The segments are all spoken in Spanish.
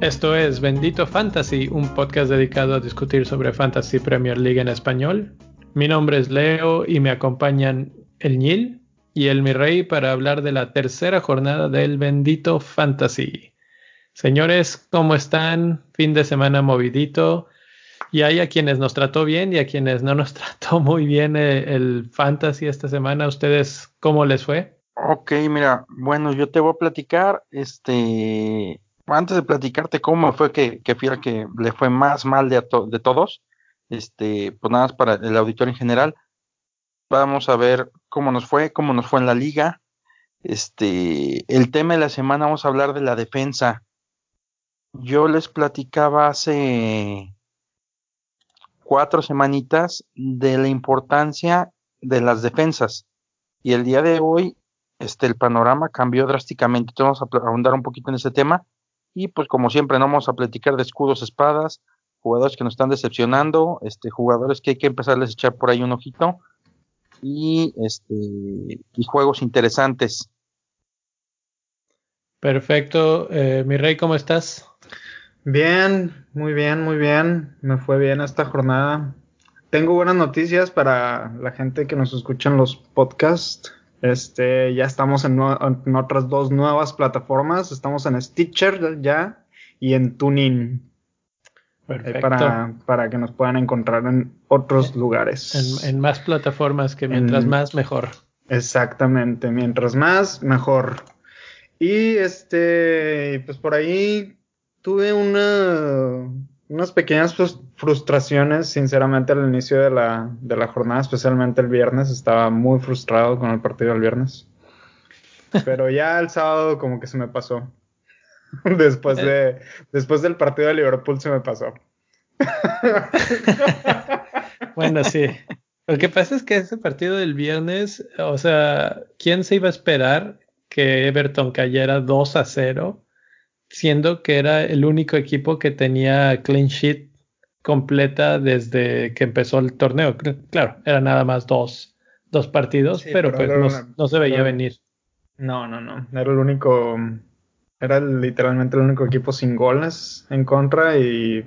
Esto es Bendito Fantasy, un podcast dedicado a discutir sobre Fantasy Premier League en español. Mi nombre es Leo y me acompañan el Nil y el Mi Rey para hablar de la tercera jornada del Bendito Fantasy. Señores, ¿cómo están? Fin de semana movidito. Y hay a quienes nos trató bien y a quienes no nos trató muy bien el, eh, el fantasy esta semana. ¿Ustedes cómo les fue? Ok, mira, bueno, yo te voy a platicar, este, antes de platicarte cómo fue que, que que le fue más mal de, de todos, este, pues nada más para el auditorio en general, vamos a ver cómo nos fue, cómo nos fue en la liga, este, el tema de la semana vamos a hablar de la defensa. Yo les platicaba hace cuatro semanitas de la importancia de las defensas y el día de hoy este el panorama cambió drásticamente. Entonces vamos a ahondar un poquito en ese tema y pues como siempre, no vamos a platicar de escudos, espadas, jugadores que nos están decepcionando, este, jugadores que hay que empezarles a echar por ahí un ojito y este y juegos interesantes. Perfecto, eh, mi rey, ¿cómo estás? Bien, muy bien, muy bien. Me fue bien esta jornada. Tengo buenas noticias para la gente que nos escucha en los podcasts. Este, ya estamos en, otras dos nuevas plataformas. Estamos en Stitcher ya y en Tuning. Para, para, que nos puedan encontrar en otros lugares. En, más plataformas que mientras más mejor. Exactamente, mientras más mejor. Y este, pues por ahí tuve una, unas pequeñas frustraciones, sinceramente, al inicio de la, de la jornada, especialmente el viernes. Estaba muy frustrado con el partido del viernes. Pero ya el sábado como que se me pasó. después, de, después del partido de Liverpool se me pasó. bueno, sí. Lo que pasa es que ese partido del viernes, o sea, ¿quién se iba a esperar que Everton cayera 2 a 0? Siendo que era el único equipo que tenía clean sheet completa desde que empezó el torneo. Claro, era nada más dos, dos partidos, pero, pues no, se veía venir. No, no, no. Era el único, era literalmente el único equipo sin goles en contra y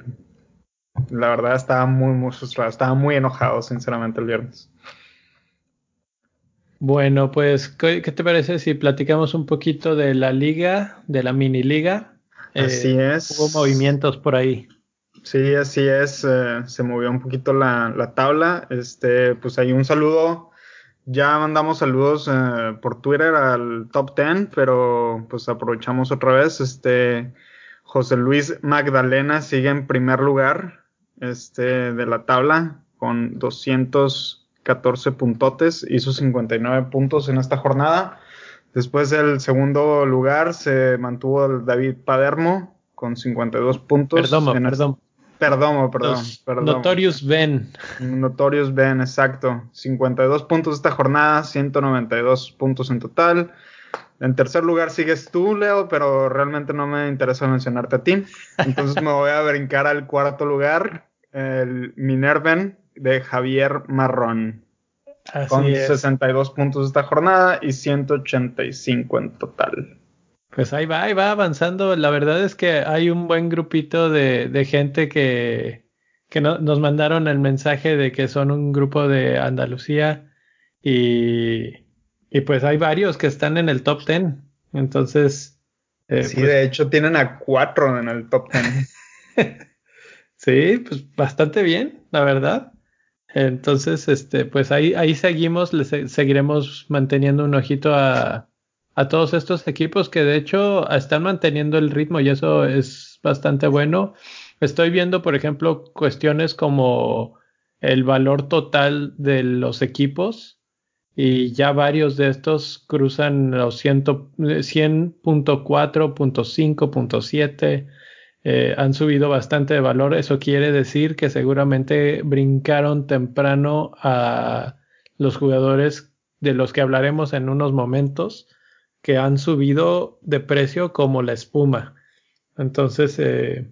la verdad estaba muy, muy frustrado. Estaba muy enojado, sinceramente, el viernes. Bueno, pues, ¿qué te parece si platicamos un poquito de la liga, de la mini liga? Así eh, es. Hubo movimientos por ahí. Sí, así es. Eh, se movió un poquito la, la, tabla. Este, pues hay un saludo. Ya mandamos saludos eh, por Twitter al top 10, pero pues aprovechamos otra vez. Este, José Luis Magdalena sigue en primer lugar este, de la tabla con 214 puntotes. Hizo 59 puntos en esta jornada. Después del segundo lugar se mantuvo el David Padermo con 52 puntos. Perdón, perdón. Perdón, perdón, perdón. Notorious Ben. Notorious Ben, exacto. 52 puntos esta jornada, 192 puntos en total. En tercer lugar sigues tú, Leo, pero realmente no me interesa mencionarte a ti. Entonces me voy a brincar al cuarto lugar, el Minerven de Javier Marrón con 62 puntos esta jornada y 185 en total. Pues ahí va, ahí va avanzando. La verdad es que hay un buen grupito de, gente que, que nos mandaron el mensaje de que son un grupo de Andalucía y, y pues hay varios que están en el top 10. Entonces... Eh, sí, pues de hecho tienen a cuatro en el top 10. sí, pues bastante bien, la verdad. Entonces, este, pues ahí, ahí seguimos, le seguiremos manteniendo un ojito a, a todos estos equipos que de hecho están manteniendo el ritmo y eso es bastante bueno. Estoy viendo, por ejemplo, cuestiones como el valor total de los equipos y ya varios de estos cruzan los 100.4, 100.5.7 eh, han subido bastante de valor. Eso quiere decir que seguramente brincaron temprano a los jugadores de los que hablaremos en unos momentos que han subido de precio como la espuma. Entonces, eh,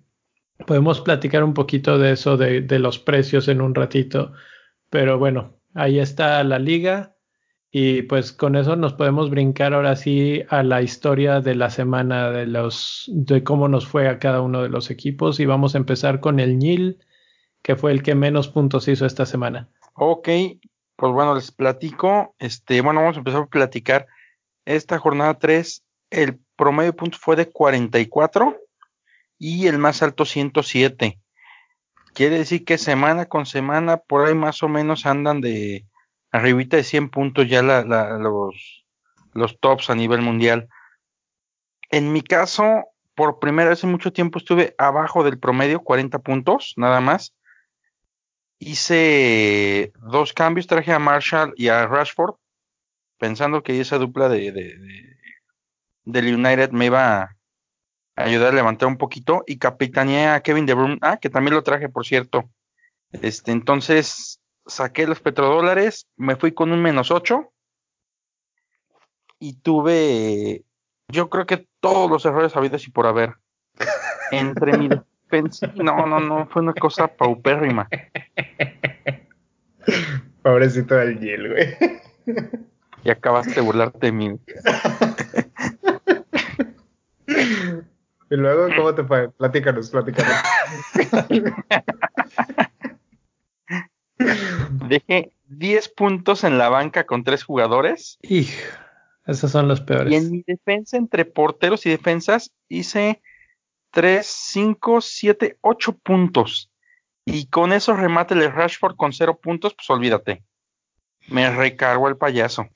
podemos platicar un poquito de eso, de, de, los precios en un ratito. Pero bueno, ahí está la liga. Y pues con eso nos podemos brincar ahora sí a la historia de la semana de los de cómo nos fue a cada uno de los equipos y vamos a empezar con el Nil, que fue el que menos puntos hizo esta semana. Ok, pues bueno, les platico, este, bueno, vamos a empezar a platicar esta jornada 3, el promedio de puntos fue de 44 y el más alto 107. Quiere decir que semana con semana por ahí más o menos andan de arribita de 100 puntos ya la, la, los, los tops a nivel mundial. En mi caso, por primera vez en mucho tiempo estuve abajo del promedio, 40 puntos, nada más. Hice dos cambios, traje a Marshall y a Rashford, pensando que esa dupla de, de, de del United me iba a ayudar a levantar un poquito y capitaneé a Kevin De Bruyne, ah, que también lo traje, por cierto. Este, entonces, saqué los petrodólares, me fui con un menos 8 y tuve, yo creo que todos los errores habidos y por haber. Entre mi defensa, no, no, no, fue una cosa paupérrima. Pobrecito del Yel, güey. Y acabaste de burlarte de mí. y luego, ¿cómo te fue? Platícanos, platícanos. Dejé 10 puntos en la banca con tres jugadores. Y esos son los peores. Y en mi defensa, entre porteros y defensas, hice 3, 5, 7, 8 puntos. Y con esos remates de Rashford con 0 puntos, pues olvídate. Me recargo el payaso.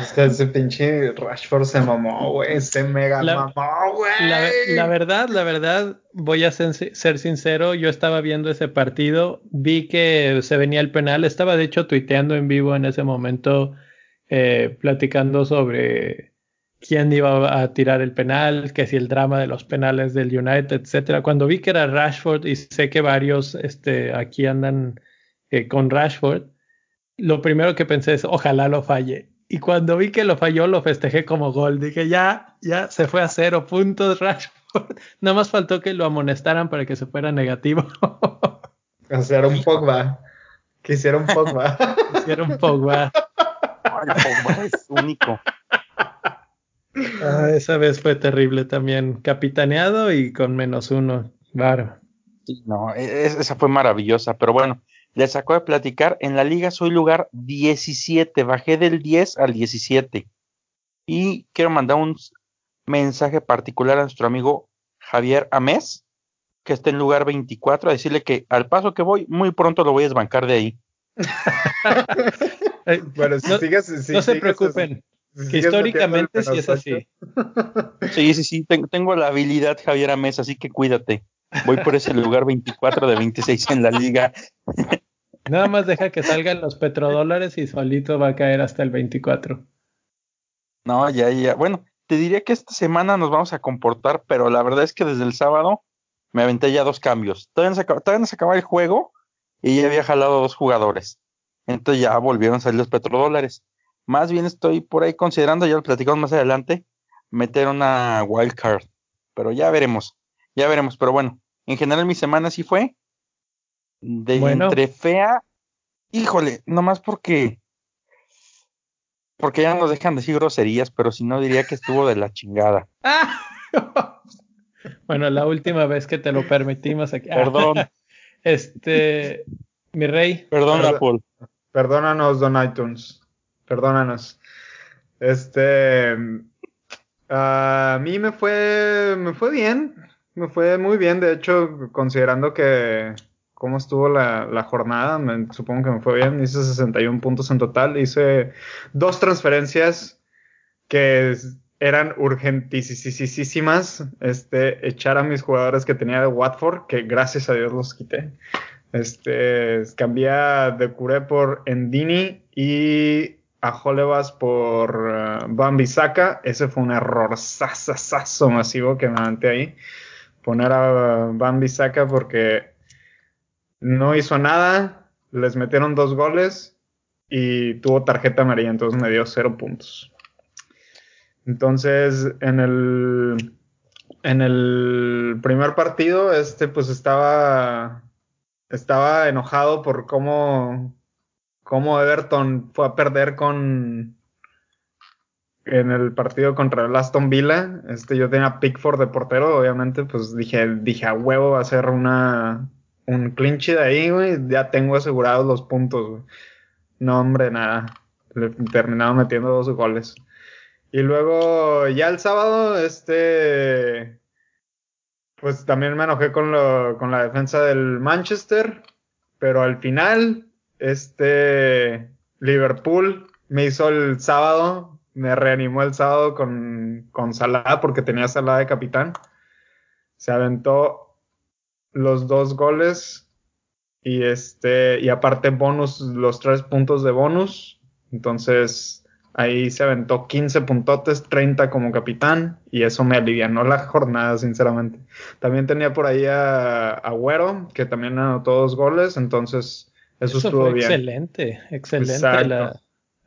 Es que ese pinche Rashford se mamó, güey. Se mega La- mamó, güey. La, la verdad, la verdad, voy a ser, ser sincero, yo estaba viendo ese partido, vi que se venía el penal, estaba de hecho tuiteando en vivo en ese momento, eh, platicando sobre quién iba a tirar el penal, que si el drama de los penales del United, etcétera. Cuando vi que era Rashford y sé que varios este, aquí andan eh, con Rashford, lo primero que pensé es ojalá lo falle. Y cuando vi que lo falló, lo festejé como gol. Dije, ya, ya se fue a cero puntos Rashford. Nada más faltó que lo amonestaran para que se fuera negativo. O sea, era un Pogba. Quisiera un Pogba. Hicieron un Pogba. Ay, Pogba es único. Ah, esa vez fue terrible también. Capitaneado y con menos uno. Claro. Sí, no, e- es- esa fue maravillosa, pero bueno, les acabo de platicar, en la liga soy lugar 17, bajé del 10 al 17. Y quiero mandar un mensaje particular a nuestro amigo Javier Amés, que está en lugar 24, a decirle que al paso que voy, muy pronto lo voy a desbancar de ahí. Bueno, si no, sigues. si no se preocupen, si que históricamente sí es así. Sí, sí, sí, tengo, tengo la habilidad Javier Amés, así que cuídate. Voy por ese lugar 24 de 26 en la liga. Nada más deja que salgan los petrodólares y solito va a caer hasta el 24. No, ya, ya. Bueno, te diría que esta semana nos vamos a comportar, pero la verdad es que desde el sábado me aventé ya dos cambios. Todavía no se acaba, todavía no se acababa el juego y ya había jalado dos jugadores. Entonces ya volvieron a salir los petrodólares. Más bien estoy por ahí considerando, ya lo platicamos más adelante, meter una wild card. Pero ya veremos, ya veremos. Pero bueno, en general mi semana sí fue de Bueno. entre fea, híjole, nomás porque porque ya nos dejan decir groserías, pero si no diría que estuvo de la chingada. bueno, la última vez que te lo permitimos aquí. Perdón, Este, mi rey, perdón, Perdón. Apple. Perdónanos, Don iTunes. Perdónanos. Este. A mí me fue. Me fue bien. Me fue muy bien. De hecho, considerando que. Cómo estuvo la, la jornada, me- supongo que me fue bien. Hice 61 puntos en total. Hice dos transferencias que eran urgentísimas. Este, echar a mis jugadores que tenía de Watford, que gracias a Dios los quité. Este, cambié de Curé por Endini y a Holebas por Bambi Saka. Ese fue un error sasasazo masivo que me aventé ahí. Poner a Bambi Saka porque no hizo nada. Les metieron dos goles y tuvo tarjeta amarilla, entonces me dio cero puntos. Entonces, en el, en el primer partido, este pues estaba estaba enojado por cómo, cómo Everton fue a perder con en el partido contra el Aston Villa. Este, yo tenía Pickford de portero, obviamente, pues dije, dije a huevo va a ser una un clinch de ahí, güey. Ya tengo asegurados los puntos, güey. No, hombre, nada. Le terminaba metiendo dos goles. Y luego, ya el sábado, este. Pues también me enojé con, lo, con la defensa del Manchester. Pero al final, este. Liverpool me hizo el sábado. Me reanimó el sábado con, con Salah porque tenía Salah de capitán. Se aventó los dos goles y este y aparte bonus los tres puntos de bonus. Entonces ahí se aventó 15 puntotes 30 como capitán y eso me alivianó la jornada sinceramente. También tenía por ahí a Agüero que también anotó dos goles entonces eso, estuvo bien. excelente excelente la,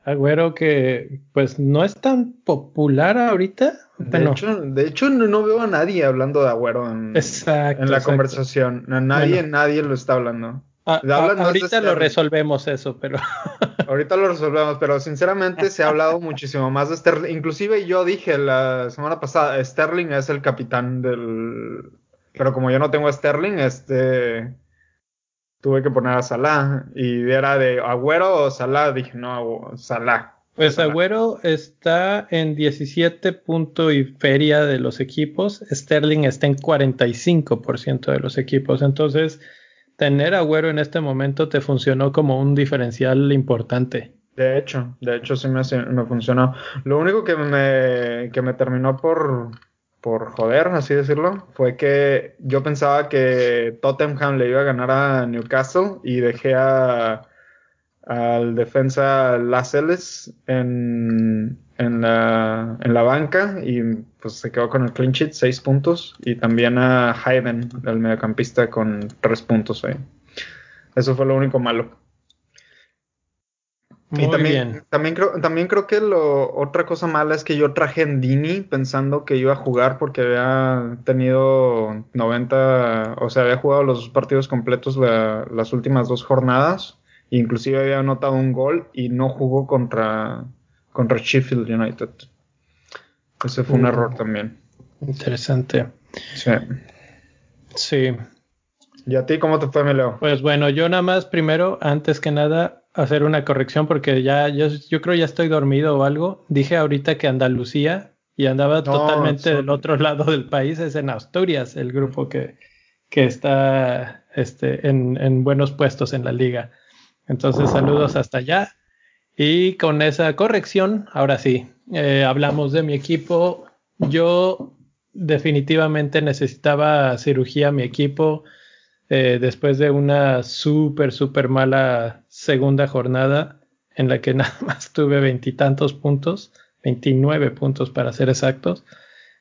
Agüero que pues no es tan popular ahorita. De, hecho, de hecho, no veo a nadie hablando de Agüero en, en la conversación. nadie, nadie lo está hablando. Ah, ahorita lo resolvemos eso, pero... ahorita lo resolvemos, pero sinceramente se ha hablado muchísimo más de Sterling. Inclusive yo dije la semana pasada, Sterling es el capitán del... Pero como yo no tengo a Sterling, este tuve que poner a Salah y era de Agüero o Salah, dije no, Salah. Pues Agüero está en 17 puntos y feria de los equipos, Sterling está en 45% de los equipos, entonces tener Agüero en este momento te funcionó como un diferencial importante. De hecho, de hecho sí me, me funcionó. Lo único que me, que me terminó por, por joder, así decirlo, fue que yo pensaba que Tottenham le iba a ganar a Newcastle y dejé a, al defensa Lascelles en, en, la, en la banca y pues se quedó con el clean sheet, seis puntos, y también a Hayden, el mediocampista, con tres puntos. Eso fue lo único malo y también, también creo, también creo que lo, otra cosa mala es que yo traje en Dini pensando que iba a jugar porque había tenido 90, o sea, había jugado los partidos completos las últimas dos jornadas, inclusive había anotado un gol y no jugó contra, contra Sheffield United. Ese fue un mm. error también. Interesante. Sí. Sí. ¿Y a ti cómo te fue, Meleo? Pues bueno, yo nada más primero, antes que nada, hacer una corrección porque ya yo, yo creo ya estoy dormido o algo. Dije ahorita que Andalucía y andaba totalmente del otro lado del país, es en Asturias el grupo que, que está este, en, en, buenos puestos en la liga. Entonces saludos hasta allá. Y con esa corrección, ahora sí, eh, hablamos de mi equipo. Yo definitivamente necesitaba cirugía mi equipo eh, después de una súper, súper mala segunda jornada en la que nada más tuve veintitantos puntos, 29 puntos para ser exactos.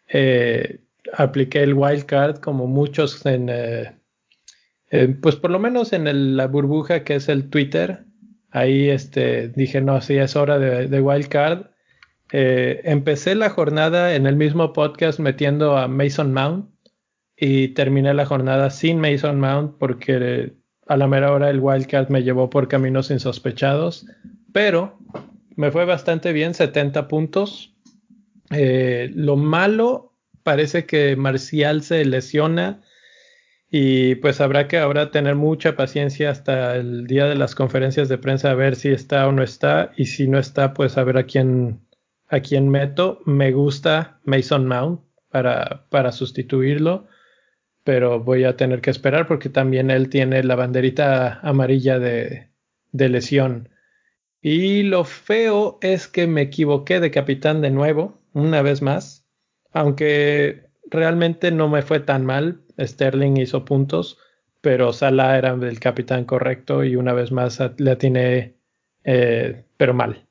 Eh, apliqué el wildcard como muchos en, eh, pues por lo menos en la burbuja que es el Twitter. Ahí este, dije, no, sí, es hora de, de wildcard. empecé la jornada en el mismo podcast metiendo a Mason Mount y terminé la jornada sin Mason Mount porque a la mera hora el Wildcat me llevó por caminos insospechados, pero me fue bastante bien, 70 puntos. Eh, lo malo parece que Marcial se lesiona y pues habrá que ahora tener mucha paciencia hasta el día de las conferencias de prensa a ver si está o no está y si no está pues a ver a quién a quién meto. Me gusta Mason Mount para, para sustituirlo pero voy a tener que esperar porque también él tiene la banderita amarilla de, lesión. Y lo feo es que me equivoqué de capitán de nuevo, una vez más, aunque realmente no me fue tan mal. Sterling hizo puntos, pero Salah era el capitán correcto y una vez más le atiné, eh, pero mal.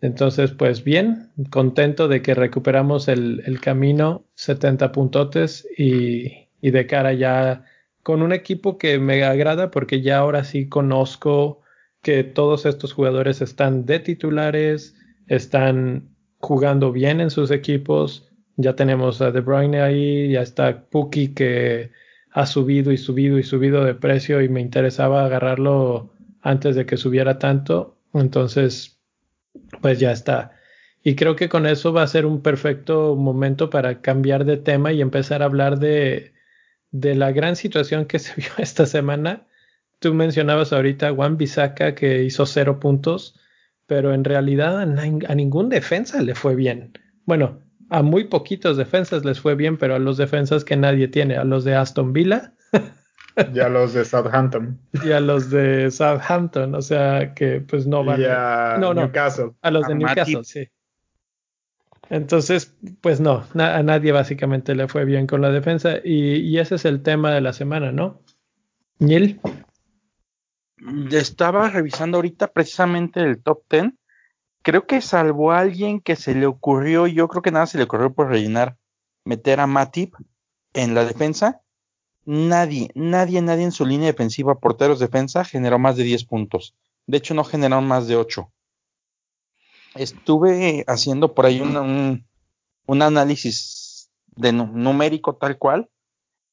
Entonces, pues bien, contento de que recuperamos el, el camino, 70 puntotes y, y de cara ya con un equipo que me agrada porque ya ahora sí conozco que todos estos jugadores están de titulares, están jugando bien en sus equipos. Ya tenemos a De Bruyne ahí, ya está Puki que ha subido y subido y subido de precio y me interesaba agarrarlo antes de que subiera tanto. Entonces, pues ya está. Y creo que con eso va a ser un perfecto momento para cambiar de tema y empezar a hablar de, de la gran situación que se vio esta semana. Tú mencionabas ahorita a Juan Bisaca que hizo cero puntos, pero en realidad a, a ningún defensa le fue bien. Bueno, a muy poquitos defensas les fue bien, pero a los defensas que nadie tiene, a los de Aston Villa. y a los de Southampton. Y a los de Southampton, o sea que pues no van. Y a no, Newcastle. A los de Newcastle, sí. Entonces, pues no, a nadie básicamente le fue bien con la defensa y, y ese es el tema de la semana, ¿no? Neil. Estaba revisando ahorita precisamente el top 10 creo que salvo a alguien que se le ocurrió, yo creo que nada se le ocurrió por rellenar, meter a Matip en la defensa. Nadie, nadie, nadie en su línea defensiva, porteros defensa, generó más de 10 puntos. De hecho, no generaron más de 8. Estuve haciendo por ahí un, un, análisis de numérico tal cual.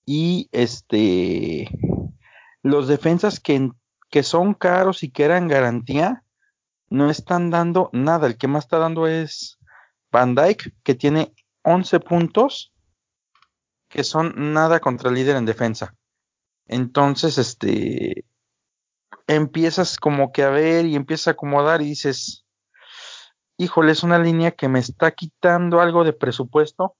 Y este los defensas que, que son caros y que eran garantía, no están dando nada. El que más está dando es Van Dyke, que tiene 11 puntos, que son nada contra el líder en defensa. Entonces, este, empiezas como que a ver y empiezas a acomodar y dices, híjole, es una línea que me está quitando algo de presupuesto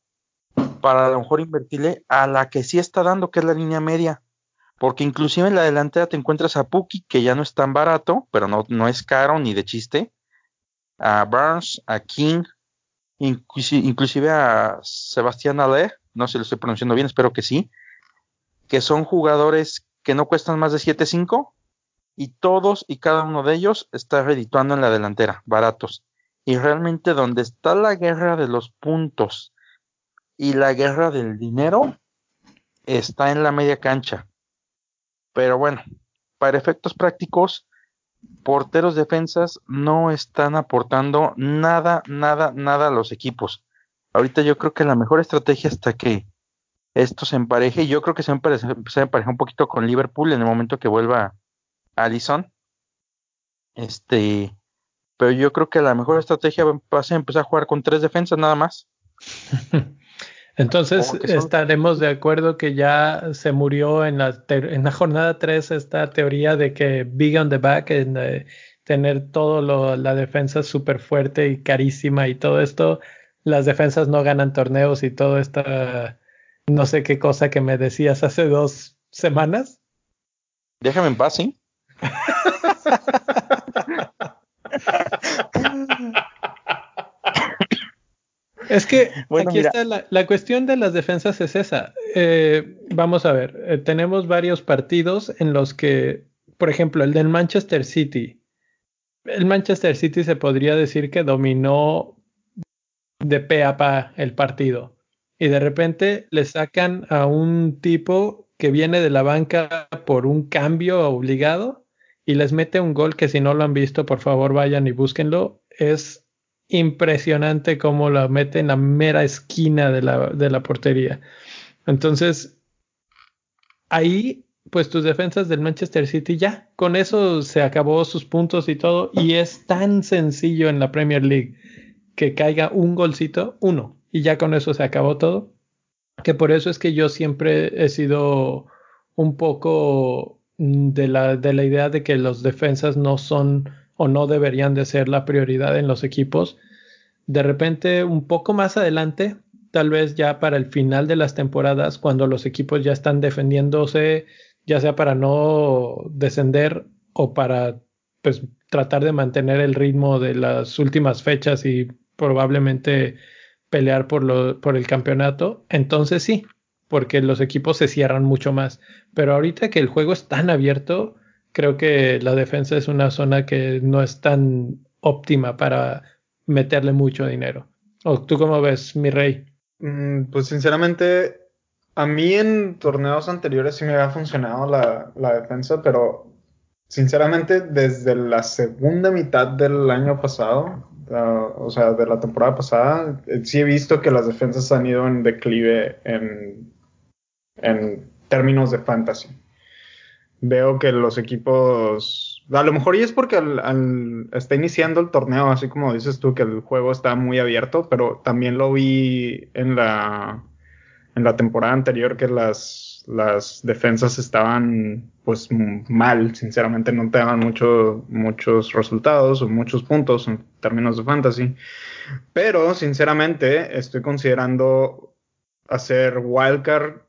para a lo mejor invertirle a la que sí está dando, que es la línea media porque inclusive en la delantera te encuentras a Puki, que ya no es tan barato, pero no, no es caro ni de chiste, a Burns, a King, inclusive, a Sebastián Ale, no sé si lo estoy pronunciando bien, espero que sí, que son jugadores que no cuestan más de 7.5 y todos y cada uno de ellos está redituando en la delantera, baratos. Y realmente donde está la guerra de los puntos y la guerra del dinero, está en la media cancha. Pero bueno, para efectos prácticos, porteros defensas no están aportando nada, nada, nada a los equipos. Ahorita yo creo que la mejor estrategia hasta que esto se empareje, yo creo que se, se empareja un poquito con Liverpool en el momento que vuelva Allison. Este, pero yo creo que la mejor estrategia va a ser empezar a jugar con tres defensas nada más. Entonces estaremos de acuerdo que ya se murió en la, en la jornada 3 esta teoría de que big on the back, en, eh, tener todo lo, la defensa súper fuerte y carísima y todo esto, las defensas no ganan torneos y todo esta no sé qué cosa que me decías hace dos semanas. Déjame en paz, ¿sí? Es que aquí está la, cuestión de las defensas es esa. Eh, vamos a ver, eh, tenemos varios partidos en los que, por ejemplo, el del Manchester City. El Manchester City se podría decir que dominó de pe a pa el partido. Y de repente le sacan a un tipo que viene de la banca por un cambio obligado y les mete un gol que si no lo han visto, por favor vayan y búsquenlo. Es impresionante cómo la mete en la mera esquina de la, de la portería. Entonces, ahí, pues tus defensas del Manchester City ya, con eso se acabó sus puntos y todo, y es tan sencillo en la Premier League que caiga un golcito, uno, y ya con eso se acabó todo, que por eso es que yo siempre he sido un poco de la, de la idea de que los defensas no son o no deberían de ser la prioridad en los equipos. De repente, un poco más adelante, tal vez ya para el final de las temporadas, cuando los equipos ya están defendiéndose, ya sea para no descender o para pues, tratar de mantener el ritmo de las últimas fechas y probablemente pelear por, lo, por el campeonato, entonces sí, porque los equipos se cierran mucho más. Pero ahorita que el juego es tan abierto, creo que la defensa es una zona que no es tan óptima para meterle mucho dinero. ¿O tú cómo ves, mi rey? Mm, pues sinceramente, a mí en torneos anteriores sí me había funcionado la, la defensa, pero sinceramente desde la segunda mitad del año pasado, uh, o sea, de la temporada pasada, eh, sí he visto que las defensas han ido en declive en, en términos de fantasy veo que los equipos a lo mejor y es porque está iniciando el torneo, así como dices tú, que el juego está muy abierto, pero también lo vi en la, en la temporada anterior que las, las defensas estaban pues mal, sinceramente no te daban mucho, muchos resultados o muchos puntos en términos de fantasy. Pero sinceramente estoy considerando hacer wildcard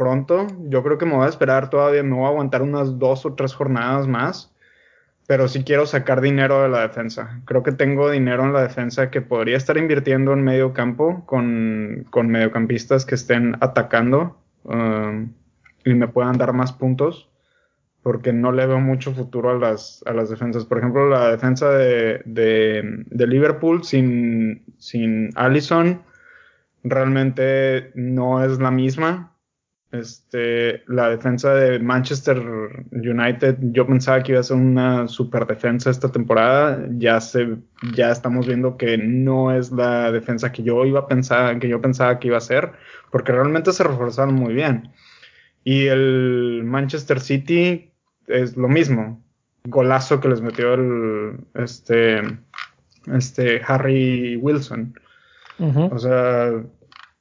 pronto. Yo creo que me voy a esperar todavía, me voy a aguantar unas dos o tres jornadas más. Pero sí quiero sacar dinero de la defensa. Creo que tengo dinero en la defensa que podría estar invirtiendo en medio campo con, con mediocampistas que estén atacando um, y me puedan dar más puntos. Porque no le veo mucho futuro a las, a las defensas. Por ejemplo, la defensa de, de, Liverpool sin, sin Allison realmente no es la misma este, la defensa de Manchester United, yo pensaba que iba a ser una super defensa esta temporada. Ya se, ya estamos viendo que no es la defensa que yo iba a pensar, que yo pensaba que iba a ser, porque realmente se reforzaron muy bien. Y el Manchester City es lo mismo. Golazo que les metió el este, este Harry Wilson. O sea,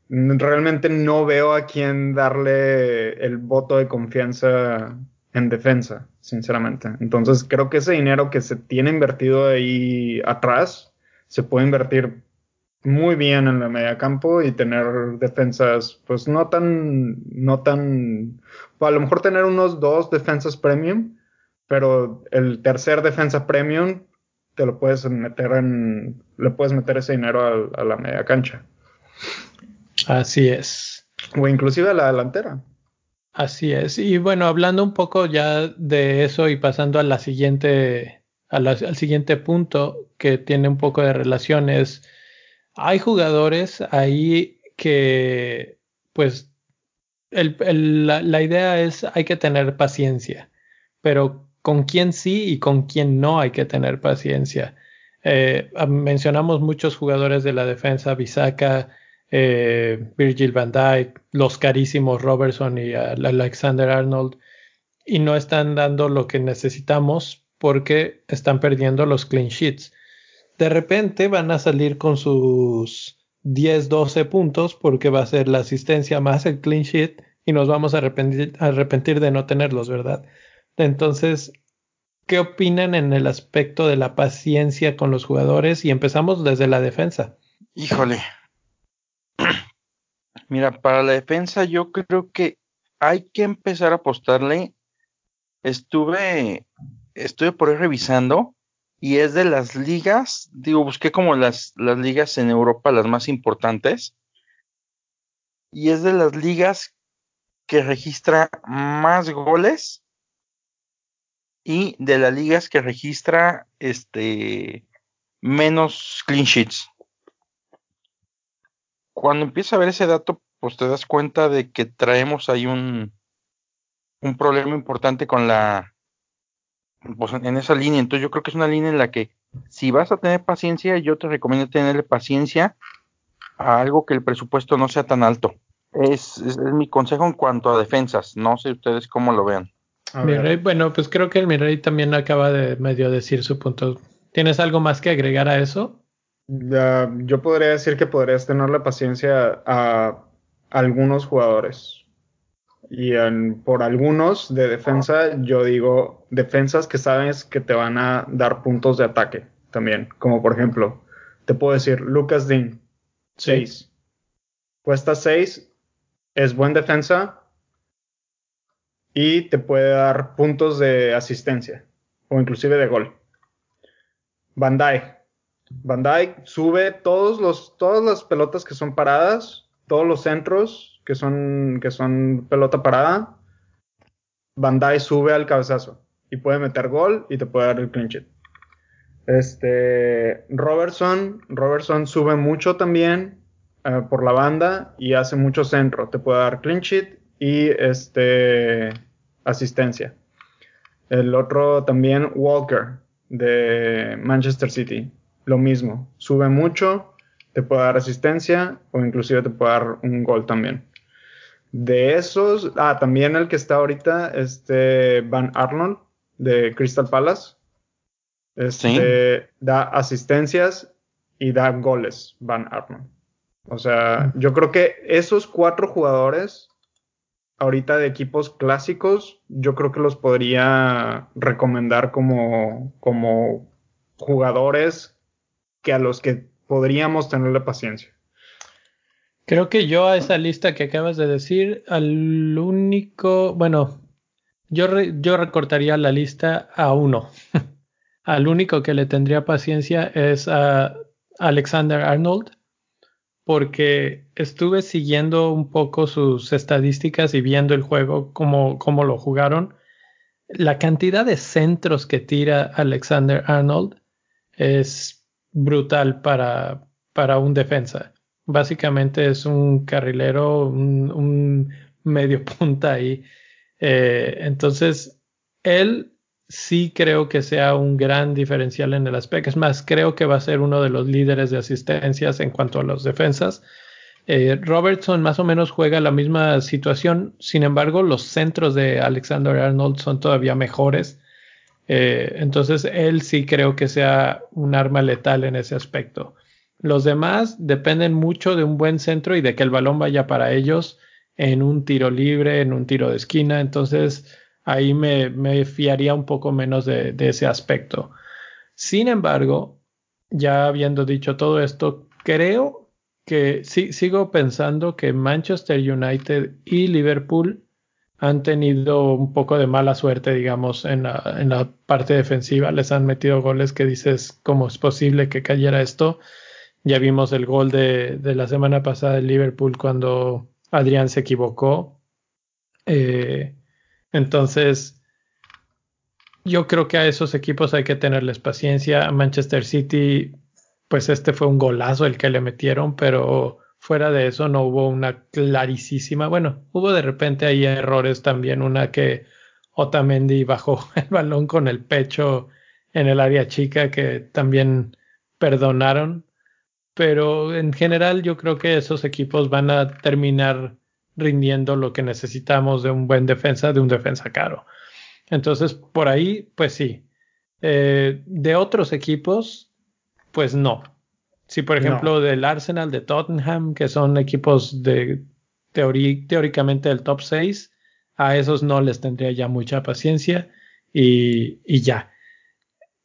realmente no veo a quién darle el voto de confianza en defensa, sinceramente. Entonces creo que ese dinero que se tiene invertido ahí atrás se puede invertir muy bien en la media campo y tener defensas, pues no tan, no tan, a lo mejor tener unos dos defensas premium, pero el tercer defensa premium te lo puedes meter en, le puedes meter ese dinero a la media cancha. Así es. O inclusive a la delantera. Así es. Y bueno, hablando un poco ya de eso y pasando a la siguiente, al siguiente punto que tiene un poco de relaciones. Hay jugadores ahí que, pues, la, idea es hay que tener paciencia, pero con quién sí y con quién no hay que tener paciencia. Eh, mencionamos muchos jugadores de la defensa, Bisaca, eh, Virgil van Dijk, los carísimos Robertson y Alexander Arnold, y no están dando lo que necesitamos porque están perdiendo los clean sheets. De repente van a salir con sus 10, 12 puntos porque va a ser la asistencia más el clean sheet y nos vamos a arrepentir, a arrepentir de no tenerlos, ¿verdad? Entonces, ¿qué opinan en el aspecto de la paciencia con los jugadores? Y empezamos desde la defensa. Híjole, Mira, para la defensa yo creo que hay que empezar a apostarle. Estuve, estuve por ahí revisando y es de las ligas, digo, busqué como las, las ligas en Europa las más importantes y es de las ligas que registra más goles y de las ligas que registra este menos clean sheets cuando empieza a ver ese dato, pues te das cuenta de que traemos ahí un, un problema importante con la, pues en esa línea. Entonces yo creo que es una línea en la que si vas a tener paciencia, yo te recomiendo tenerle paciencia a algo que el presupuesto no sea tan alto. Es, es, mi consejo en cuanto a defensas. No sé ustedes cómo lo vean. bueno, pues creo que el Mirrey también acaba de medio decir su punto. ¿Tienes algo más que agregar a eso? Yo podría decir que podrías tener la paciencia a algunos jugadores. Y por algunos de defensa, yo digo defensas que sabes que te van a dar puntos de ataque también. Como por ejemplo, te puedo decir Lucas Dean, 6. Cuesta 6, es buen defensa y te puede dar puntos de asistencia o inclusive de gol. Van Van Dyke sube todos los, todas las pelotas que son paradas, todos los centros que son, que son pelota parada. Van Dyke sube al cabezazo y puede meter gol y te puede dar el clean Este, Robertson, Robertson sube mucho también eh, por la banda y hace mucho centro. Te puede dar clean y este, asistencia. El otro también, Walker, de Manchester City lo mismo, sube mucho, te puede dar asistencia o inclusive te puede dar un gol también. De esos, ah, también el que está ahorita, este Van Arnold, de Crystal Palace. Este, Da asistencias y da goles, Van Arnold. O sea, yo creo que esos cuatro jugadores, ahorita de equipos clásicos, yo creo que los podría recomendar como, como jugadores que a los que podríamos tenerle paciencia. Creo que yo a esa lista que acabas de decir, al único, bueno, yo, yo recortaría la lista a uno. al único que le tendría paciencia es a Alexander Arnold, porque estuve siguiendo un poco sus estadísticas y viendo el juego, cómo, cómo lo jugaron. La cantidad de centros que tira Alexander Arnold es brutal para, para un defensa. Básicamente es un carrilero, un, medio punta ahí. Eh, entonces, él sí creo que sea un gran diferencial en el aspecto. Es más, creo que va a ser uno de los líderes de asistencias en cuanto a las defensas. Eh, Robertson más o menos juega la misma situación, sin embargo, los centros de Alexander Arnold son todavía mejores. Eh, entonces, él sí creo que sea un arma letal en ese aspecto. Los demás dependen mucho de un buen centro y de que el balón vaya para ellos en un tiro libre, en un tiro de esquina. Entonces, ahí me, fiaría un poco menos de, ese aspecto. Sin embargo, ya habiendo dicho todo esto, creo que sí, sigo pensando que Manchester United y Liverpool han tenido un poco de mala suerte, digamos, en la, en la parte defensiva. Les han metido goles que dices, ¿cómo es posible que cayera esto? Ya vimos el gol de, de la semana pasada de Liverpool cuando Adrián se equivocó. Eh, entonces, yo creo que a esos equipos hay que tenerles paciencia. A Manchester City, pues este fue un golazo el que le metieron, pero fuera de eso no hubo una clarísima. Bueno, hubo de repente ahí errores también. Una que Otamendi bajó el balón con el pecho en el área chica que también perdonaron. Pero en general yo creo que esos equipos van a terminar rindiendo lo que necesitamos de un buen defensa, de un defensa caro. Entonces, por ahí, pues sí. Eh, de otros equipos, pues no. Si, por ejemplo, del Arsenal, de Tottenham, que son equipos de teóricamente del top 6, a esos no les tendría ya mucha paciencia y, y ya.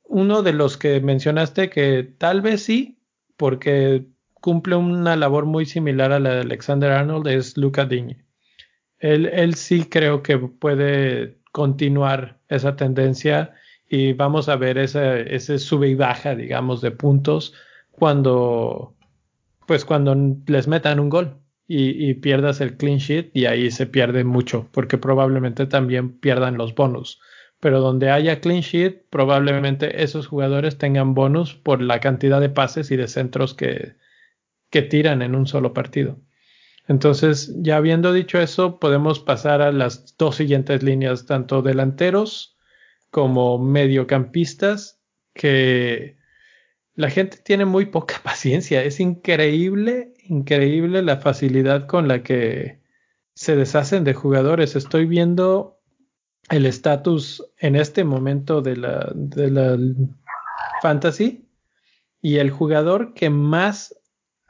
Uno de los que mencionaste que tal vez sí, porque cumple una labor muy similar a la de Alexander Arnold es Luca Digne. Él, él sí creo que puede continuar esa tendencia y vamos a ver ese, ese sube y baja, digamos, de puntos cuando, pues cuando les metan un gol y, pierdas el clean sheet y ahí se pierde mucho porque probablemente también pierdan los bonus. Pero donde haya clean sheet, probablemente esos jugadores tengan bonus por la cantidad de pases y de centros que, que tiran en un solo partido. Entonces, ya habiendo dicho eso, podemos pasar a las dos siguientes líneas, tanto delanteros como mediocampistas, que la gente tiene muy poca paciencia. Es increíble, increíble la facilidad con la que se deshacen de jugadores. Estoy viendo el estatus en este momento de la, de la fantasy y el jugador que más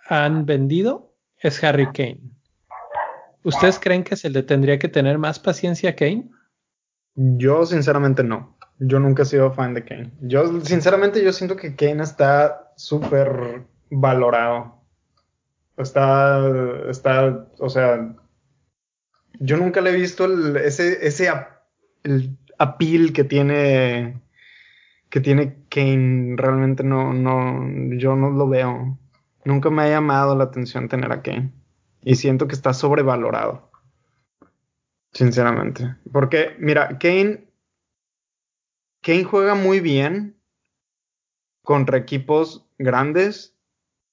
han vendido es Harry Kane. ¿Ustedes creen que se le tendría que tener más paciencia a Kane? Yo sinceramente no. Yo nunca he sido fan de Kane. Yo sinceramente yo siento que Kane está súper valorado. Está, está, o sea, yo nunca le he visto ese, ese el appeal que tiene que tiene Kane. Realmente no, no, yo no lo veo. Nunca me ha llamado la atención tener a Kane. Y siento que está sobrevalorado. Sinceramente. Porque, mira, Kane. Kane juega muy bien contra equipos grandes,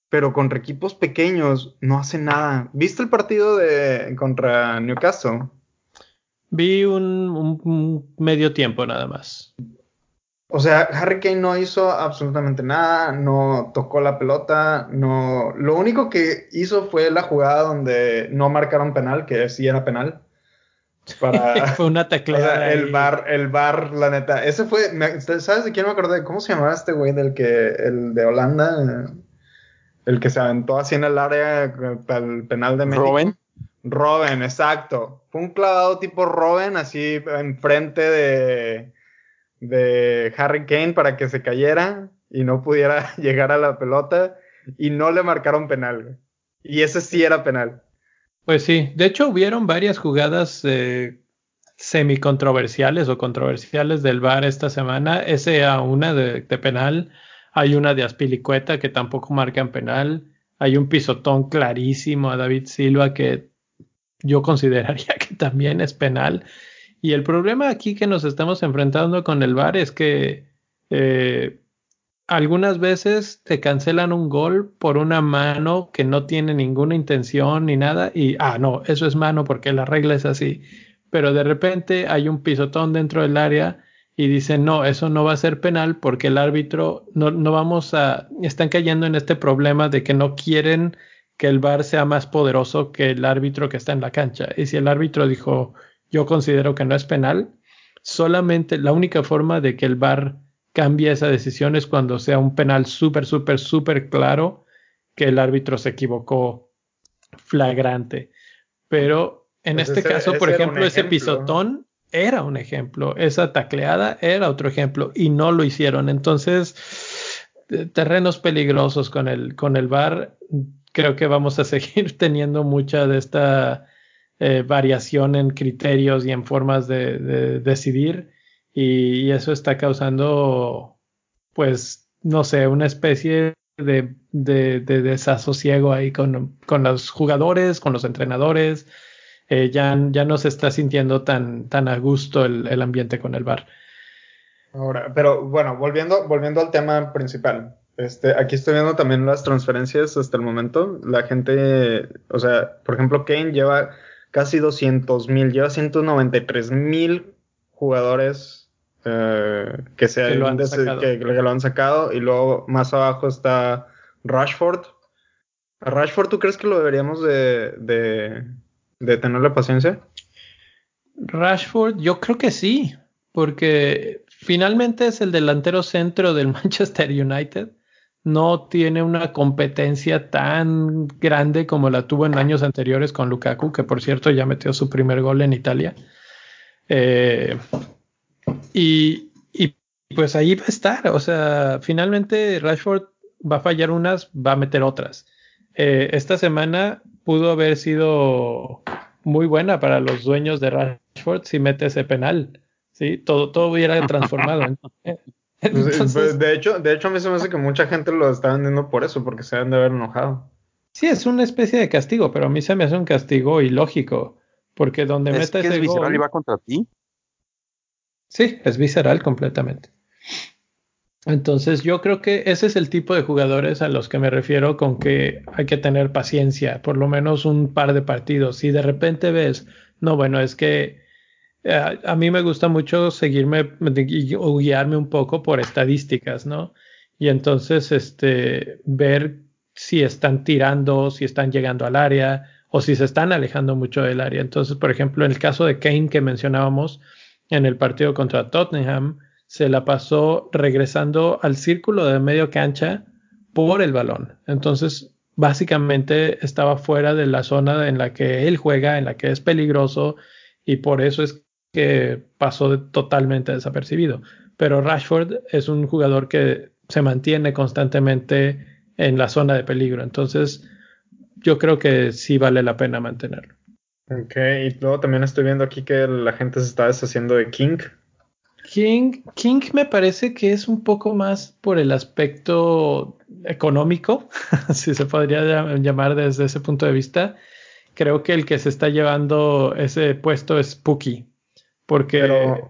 pero contra equipos pequeños no hace nada. ¿Viste el partido de contra Newcastle? Vi un medio tiempo nada más. O sea, Harry Kane no hizo absolutamente nada, no tocó la pelota, no. Lo único que hizo fue la jugada donde no marcaron penal, que sí era penal. Para, fue una teclada. el bar, el bar, la neta. Ese fue, ¿sabes de quién me acordé? ¿Cómo se llamaba este güey del que, el de Holanda? El que se aventó así en el área para el penal de México. Robin. Robin, exacto. Fue un clavado tipo Robin, así enfrente de, de Harry Kane para que se cayera y no pudiera llegar a la pelota y no le marcaron penal. Y ese sí era penal. Pues sí, de hecho hubieron varias jugadas eh, semi-controversiales o controversiales del VAR esta semana. Esa una de, penal, hay una de Aspilicueta que tampoco marcan penal, hay un pisotón clarísimo a David Silva que yo consideraría que también es penal. Y el problema aquí que nos estamos enfrentando con el VAR es que eh, algunas veces te cancelan un gol por una mano que no tiene ninguna intención ni nada y, ah, no, eso es mano porque la regla es así. Pero de repente hay un pisotón dentro del área y dicen, no, eso no va a ser penal porque el árbitro, no, no vamos a, están cayendo en este problema de que no quieren que el VAR sea más poderoso que el árbitro que está en la cancha. Y si el árbitro dijo, yo considero que no es penal, solamente la única forma de que el VAR cambia esa decisión es cuando sea un penal súper, súper, súper claro que el árbitro se equivocó flagrante. Pero en pues este caso, por ejemplo, ese pisotón era un ejemplo, esa tacleada era otro ejemplo y no lo hicieron. Entonces, terrenos peligrosos con el, con el VAR, creo que vamos a seguir teniendo mucha de esta eh, variación en criterios y en formas de decidir y, eso está causando, pues, no sé, una especie de, de, desasosiego ahí con, con, los jugadores, con los entrenadores. Eh, ya, ya no se está sintiendo tan, tan a gusto el, el, ambiente con el bar. Ahora, pero bueno, volviendo, volviendo al tema principal. Este, aquí estoy viendo también las transferencias hasta el momento. La gente, o sea, por ejemplo, Kane lleva casi 200 mil, lleva 193 mil jugadores eh, que, sea que, lo han que, lo han sacado. Y luego más abajo está Rashford. ¿A Rashford tú crees que lo deberíamos de, de, de tenerle paciencia? Rashford, yo creo que sí, porque finalmente es el delantero centro del Manchester United. No tiene una competencia tan grande como la tuvo en años anteriores con Lukaku, que por cierto ya metió su primer gol en Italia. Eh, y, pues ahí va a estar. O sea, finalmente Rashford va a fallar unas, va a meter otras. Eh, esta semana pudo haber sido muy buena para los dueños de Rashford si mete ese penal. ¿sí? Todo, todo hubiera transformado. Pues, pues, de, hecho, de hecho, a mí se me hace que mucha gente lo está vendiendo por eso, porque se han de haber enojado. Sí, es una especie de castigo, pero a mí se me hace un castigo ilógico. Porque donde es mete que ese gol. iba contra ti. Sí, es visceral completamente. Entonces yo creo que ese es el tipo de jugadores a los que me refiero con que hay que tener paciencia, por lo menos un par de partidos. Si de repente ves, no, bueno, es que eh, a mí me gusta mucho seguirme o guiarme un poco por estadísticas, ¿no? Y entonces, este, ver si están tirando, si están llegando al área o si se están alejando mucho del área. Entonces, por ejemplo, en el caso de Kane que mencionábamos, en el partido contra Tottenham, se la pasó regresando al círculo de medio cancha por el balón. Entonces, básicamente estaba fuera de la zona en la que él juega, en la que es peligroso, y por eso es que pasó totalmente desapercibido. Pero Rashford es un jugador que se mantiene constantemente en la zona de peligro. Entonces, yo creo que sí vale la pena mantenerlo. Ok, y luego también estoy viendo aquí que la gente se está deshaciendo de King. King, King me parece que es un poco más por el aspecto económico, si se podría llamar desde ese punto de vista. Creo que el que se está llevando ese puesto es Puki, porque,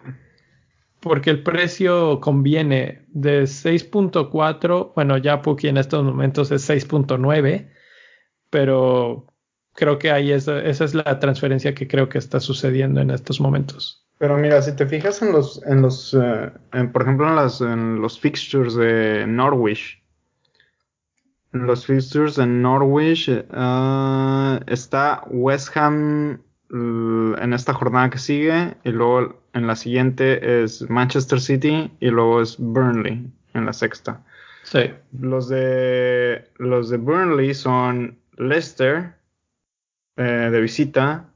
porque el precio conviene de 6.4, bueno, ya Puki en estos momentos es 6.9, pero creo que ahí es, esa es la transferencia que creo que está sucediendo en estos momentos. Pero mira, si te fijas en los, en los, eh, por ejemplo, en, las, en los fixtures de Norwich, en los fixtures de Norwich uh, está West Ham en esta jornada que sigue y luego en la siguiente es Manchester City y luego es Burnley en la sexta. Sí. Los de los de Burnley son Leicester eh, de visita,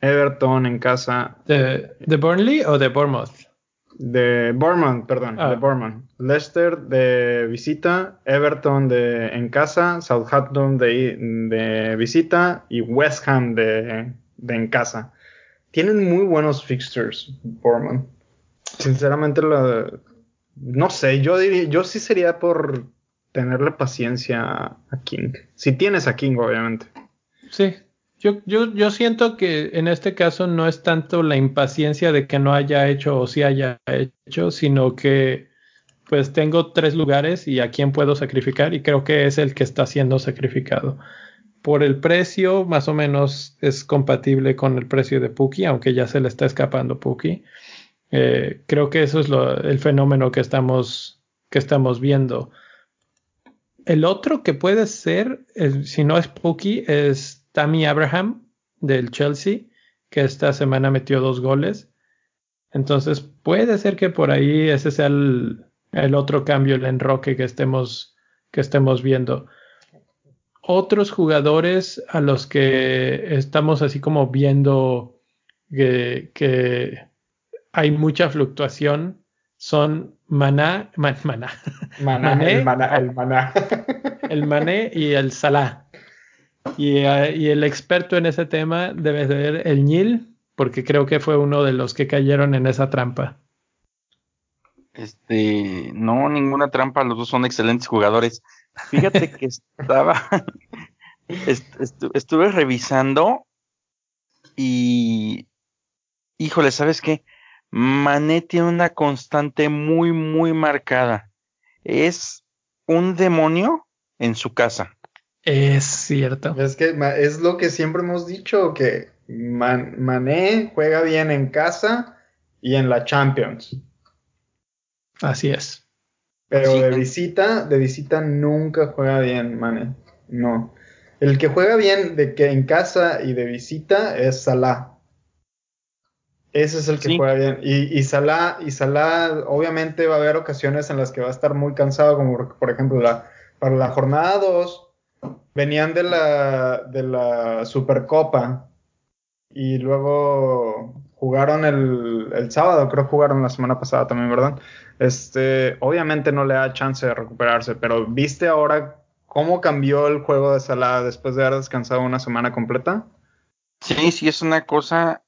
Everton en casa. ¿De, ¿De, Burnley o de Bournemouth? De Bournemouth, perdón, Ah. de Bournemouth. Leicester de visita, Everton de en casa, Southampton de, de visita y West Ham de, de en casa. Tienen muy buenos fixtures, Bournemouth. Sinceramente, la, no sé, yo diría, yo sí sería por tenerle paciencia a, a King. Si tienes a King, obviamente. Sí. Yo, yo, yo siento que en este caso no es tanto la impaciencia de que no haya hecho o sí haya hecho, sino que pues tengo tres lugares y a quién puedo sacrificar y creo que es el que está siendo sacrificado. Por el precio, más o menos es compatible con el precio de Puki, aunque ya se le está escapando Puki. Eh, creo que eso es el fenómeno que estamos, que estamos viendo. El otro que puede ser, si no es Puki, es Tammy Abraham del Chelsea, que esta semana metió dos goles. Entonces puede ser que por ahí ese sea el, el otro cambio, el enroque que estemos, que estemos viendo. Otros jugadores a los que estamos así como viendo que, que hay mucha fluctuación son Maná, man, Maná, Maná, Mané. el maná, el maná. el Mané y el Salah. Y, uh, y, el experto en ese tema debe ser el Nil, porque creo que fue uno de los que cayeron en esa trampa. Este, no, ninguna trampa, los dos son excelentes jugadores. Fíjate que estaba, est estu estuve revisando y, híjole, ¿sabes qué? Mané tiene una constante muy, muy marcada. Es un demonio en su casa. Es cierto. Es que es lo que siempre hemos dicho, que Man Mané juega bien en casa y en la Champions. Así es. Pero Sí. de visita, de visita nunca juega bien, Mané. No. El que juega bien de que en casa y de visita es Salah. Ese es el que Sí. juega bien. Y, y Salah, y Salah, obviamente va a haber ocasiones en las que va a estar muy cansado, como por, por ejemplo la, para la jornada 2, venían de la, de la Supercopa y luego jugaron el, el sábado, creo jugaron la semana pasada también, ¿verdad? Este, obviamente no le da chance de recuperarse, pero ¿viste ahora cómo cambió el juego de Salah después de haber descansado una semana completa? Sí, sí, es una cosa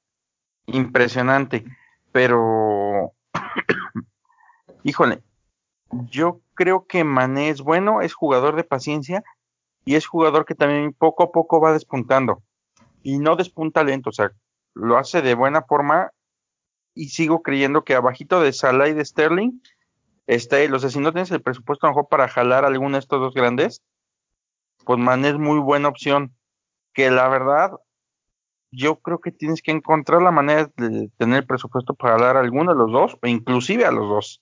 impresionante, pero híjole, yo creo que Mané es bueno, es jugador de paciencia y es jugador que también poco a poco va despuntando y no despunta lento, o sea, lo hace de buena forma y sigo creyendo que abajito de Salah y de Sterling está él, o sea, si no tienes el presupuesto a lo mejor para jalar alguno de estos dos grandes, pues Mané es muy buena opción, que la verdad yo creo que tienes que encontrar la manera de tener presupuesto para dar a alguno de los dos, o inclusive a los dos.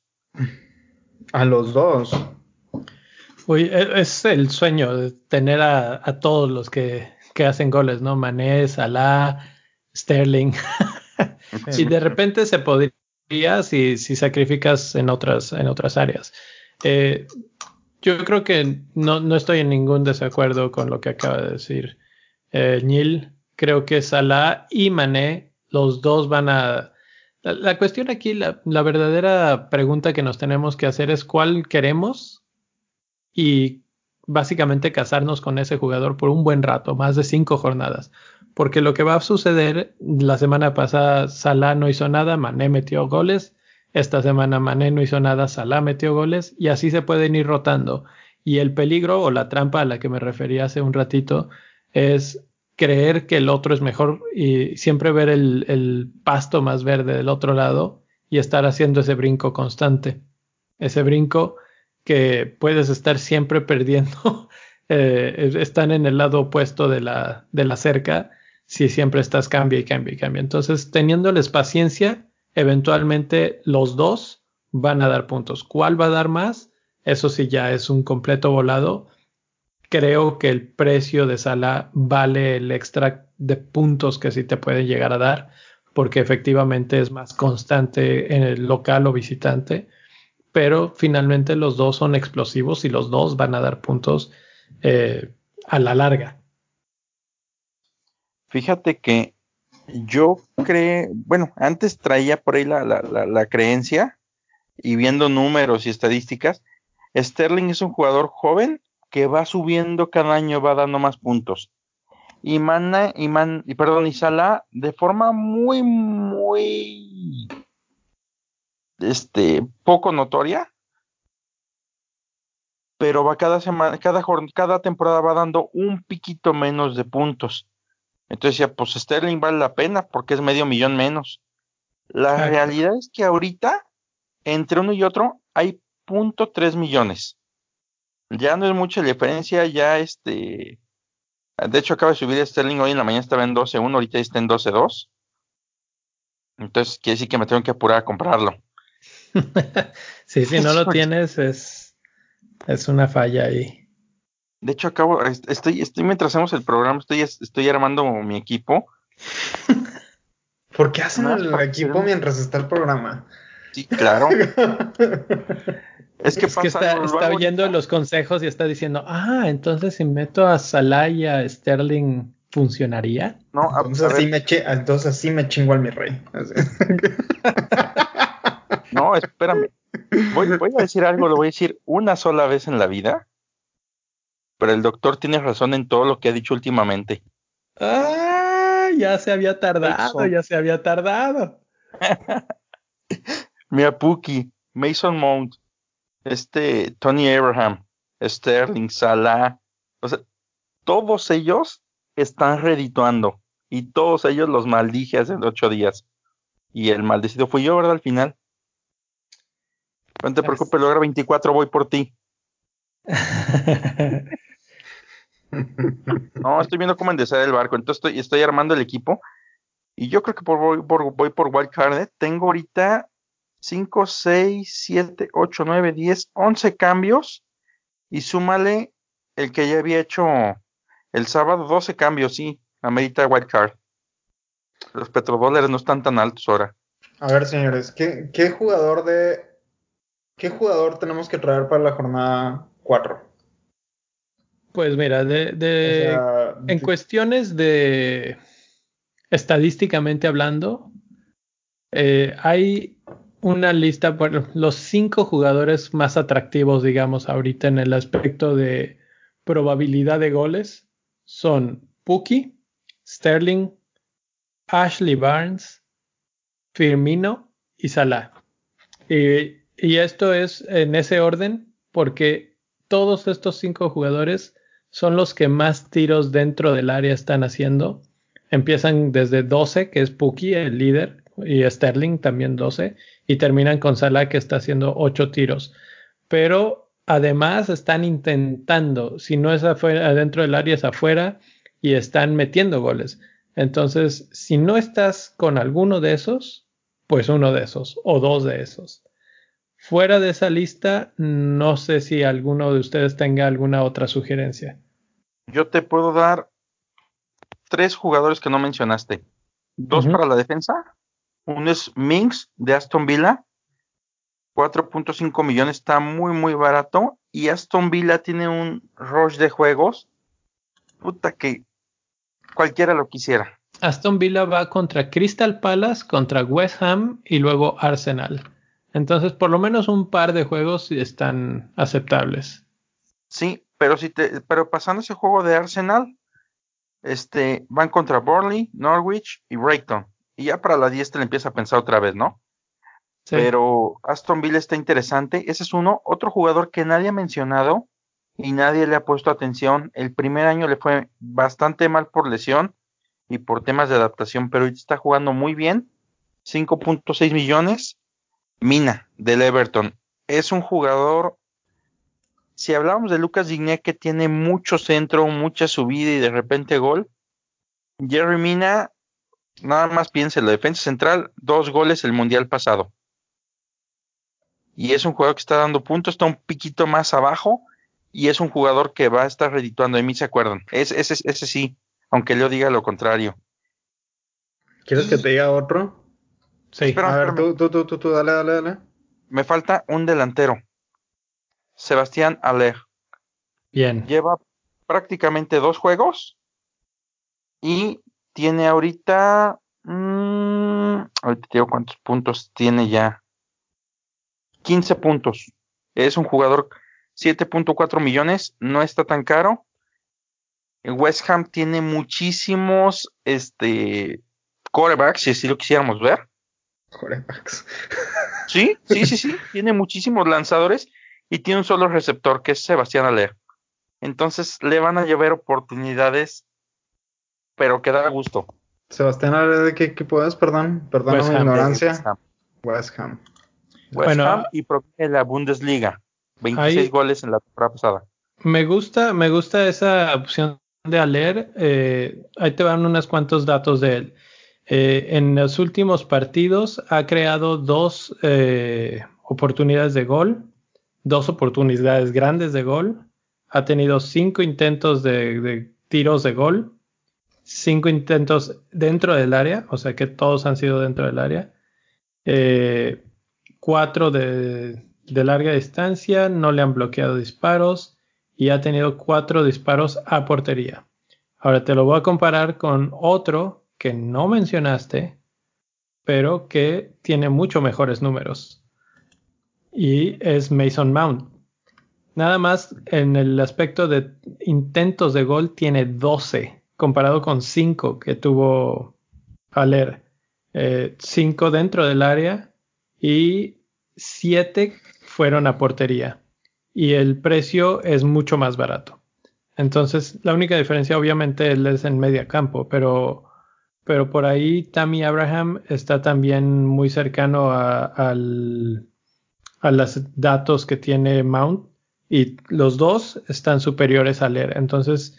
A los dos. Uy, e, es el sueño de tener a, a todos los que, hacen goles, ¿no? Mané, Salah, Sterling. y de repente se podría si, si sacrificas en otras, en otras áreas. Eh, yo creo que no, no, estoy en ningún desacuerdo con lo que acaba de decir eh, Neil creo que Salah y Mané, los dos van a... La, cuestión aquí, la, verdadera pregunta que nos tenemos que hacer es cuál queremos y básicamente casarnos con ese jugador por un buen rato, más de cinco jornadas. Porque lo que va a suceder, la semana pasada Salah no hizo nada, Mané metió goles, esta semana Mané no hizo nada, Salah metió goles y así se pueden ir rotando. Y el peligro o la trampa a la que me refería hace un ratito es creer que el otro es mejor y siempre ver el, el, pasto más verde del otro lado y estar haciendo ese brinco constante. Ese brinco que puedes estar siempre perdiendo. eh, están en el lado opuesto de la, de la cerca si siempre estás cambia y cambia y cambia. Entonces, teniéndoles paciencia, eventualmente los dos van a dar puntos. ¿Cuál va a dar más? Eso sí ya es un completo volado creo que el precio de Sala vale el extra de puntos que sí te puede llegar a dar, porque efectivamente es más constante en el local o visitante, pero finalmente los dos son explosivos y los dos van a dar puntos eh, a la larga. Fíjate que yo creo, bueno, antes traía por ahí la, la, la, creencia y viendo números y estadísticas, Sterling es un jugador joven que va subiendo cada año, va dando más puntos. Y Mana, y, Man, y perdón, y Salah de forma muy, muy, este, poco notoria, pero va cada semana, cada, cada temporada va dando un piquito menos de puntos. Entonces ya, pues Sterling vale la pena porque es medio millón menos. La realidad es que ahorita, entre uno y otro, hay punto tres millones. Ya no es mucha diferencia, ya este... De hecho, acaba de subir Sterling hoy en la mañana estaba en 12.1, ahorita está en 12.2. Entonces quiere decir que me tengo que apurar a comprarlo. sí, si no lo tienes es, es una falla ahí. De hecho, acabo, estoy, estoy mientras hacemos el programa, estoy, estoy armando mi equipo. ¿Por qué hacen el equipo mientras está el programa? Sí, claro. es que, está, oyendo los consejos y está diciendo, ah, entonces si meto a Salah y a Sterling, ¿funcionaría? No, entonces, así me, entonces así me chingo al mi rey. no, espérame. Voy, voy a decir algo, lo voy a decir una sola vez en la vida pero el doctor tiene razón en todo lo que ha dicho últimamente. Ah, ya se había tardado, ya se había tardado. Mira, Puki, Mason Mount, este Tony Abraham, Sterling, Salah, o sea, todos ellos están redituando y todos ellos los maldije hace ocho días. Y el maldecido fui yo, ¿verdad? Al final. No te preocupes, logra 24, voy por ti. no, estoy viendo cómo enderezar el barco. Entonces estoy, estoy armando el equipo. Y yo creo que por, voy, por, voy por Wildcard. ¿eh? Tengo ahorita 5, 6, 7, 8, 9, 10, 11 cambios. Y súmale el que ya había hecho el sábado, 12 cambios, sí. Amerita Wildcard. Los petrodólares no están tan altos ahora. A ver, señores, ¿qué, qué jugador de. ¿Qué jugador tenemos que traer para la jornada 4? Pues mira, de, en cuestiones de estadísticamente hablando, eh, hay una lista, bueno, los cinco jugadores más atractivos, digamos, ahorita en el aspecto de probabilidad de goles son Puki, Sterling, Ashley Barnes, Firmino y Salah. Y, y esto es en ese orden porque todos estos cinco jugadores son los que más tiros dentro del área están haciendo. Empiezan desde 12, que es Puki, el líder, y Sterling también 12, y terminan con Salah, que está haciendo 8 tiros. Pero además están intentando, si no es afuera, dentro del área, es afuera, y están metiendo goles. Entonces, si no estás con alguno de esos, pues uno de esos, o dos de esos. Fuera de esa lista, no sé si alguno de ustedes tenga alguna otra sugerencia. Yo te puedo dar tres jugadores que no mencionaste. Dos para la defensa. Uno es Minx de Aston Villa. 4.5 millones está muy, muy barato. Y Aston Villa tiene un rush de juegos. Puta que cualquiera lo quisiera. Aston Villa va contra Crystal Palace, contra West Ham y luego Arsenal. Entonces, por lo menos un par de juegos están aceptables. Sí, pero si te, pero pasando ese juego de Arsenal, este, van contra Burnley, Norwich y Brighton. Y ya para la 10 te le empieza a pensar otra vez, ¿no? Pero Aston Villa está interesante. Ese es uno. Otro jugador que nadie ha mencionado y nadie le ha puesto atención. El primer año le fue bastante mal por lesión y por temas de adaptación, pero está jugando muy bien. 5.6 millones. Mina del Everton. Es un jugador si hablamos de Lucas Digné que tiene mucho centro, mucha subida y de repente gol, Jerry Mina, nada más piense, la defensa central, dos goles el mundial pasado. Y es un jugador que está dando puntos, está un piquito más abajo y es un jugador que va a estar redituando. De mí se acuerdan. Ese, ese, ese sí, aunque Leo diga lo contrario. ¿Quieres que te diga otro? Sí. Espera, a ver, espérame. tú, tú, tú, tú, dale, dale, dale. Me falta un delantero. Sebastián Aller. Bien. Lleva prácticamente dos juegos y tiene ahorita. mm, ahorita te digo cuántos puntos tiene ya. 15 puntos. Es un jugador 7.4 millones. No está tan caro. West Ham tiene muchísimos este, quarterbacks, si así lo quisiéramos ver. Quarterbacks. Sí, sí, sí, sí. tiene muchísimos lanzadores y tiene un solo receptor que es Sebastián Aller. Entonces le van a llevar oportunidades, pero que da gusto. Sebastián, ¿de qué equipo es? Perdón, perdón West mi Ham. ignorancia. West Ham. West Ham. West Bueno, Ham y proviene de la Bundesliga. 26 ahí- goles en la temporada pasada. Me gusta, me gusta esa opción de Aler. Eh, ahí te van unos cuantos datos de él. Eh, en los últimos partidos ha creado dos eh, oportunidades de gol, dos oportunidades grandes de gol. Ha tenido cinco intentos de, tiros de gol, cinco intentos dentro del área, o sea que todos han sido dentro del área. Eh, cuatro de, de larga distancia, no le han bloqueado disparos y ha tenido cuatro disparos a portería. Ahora te lo voy a comparar con otro que no mencionaste, pero que tiene mucho mejores números. Y es Mason Mount. Nada más en el aspecto de intentos de gol tiene 12, comparado con 5 que tuvo Aler. 5 dentro del área y 7 fueron a portería. Y el precio es mucho más barato. Entonces, la única diferencia, obviamente, es en media campo, pero, pero por ahí Tammy Abraham está también muy cercano a, al, a los datos que tiene Mount y los dos están superiores a leer. Entonces,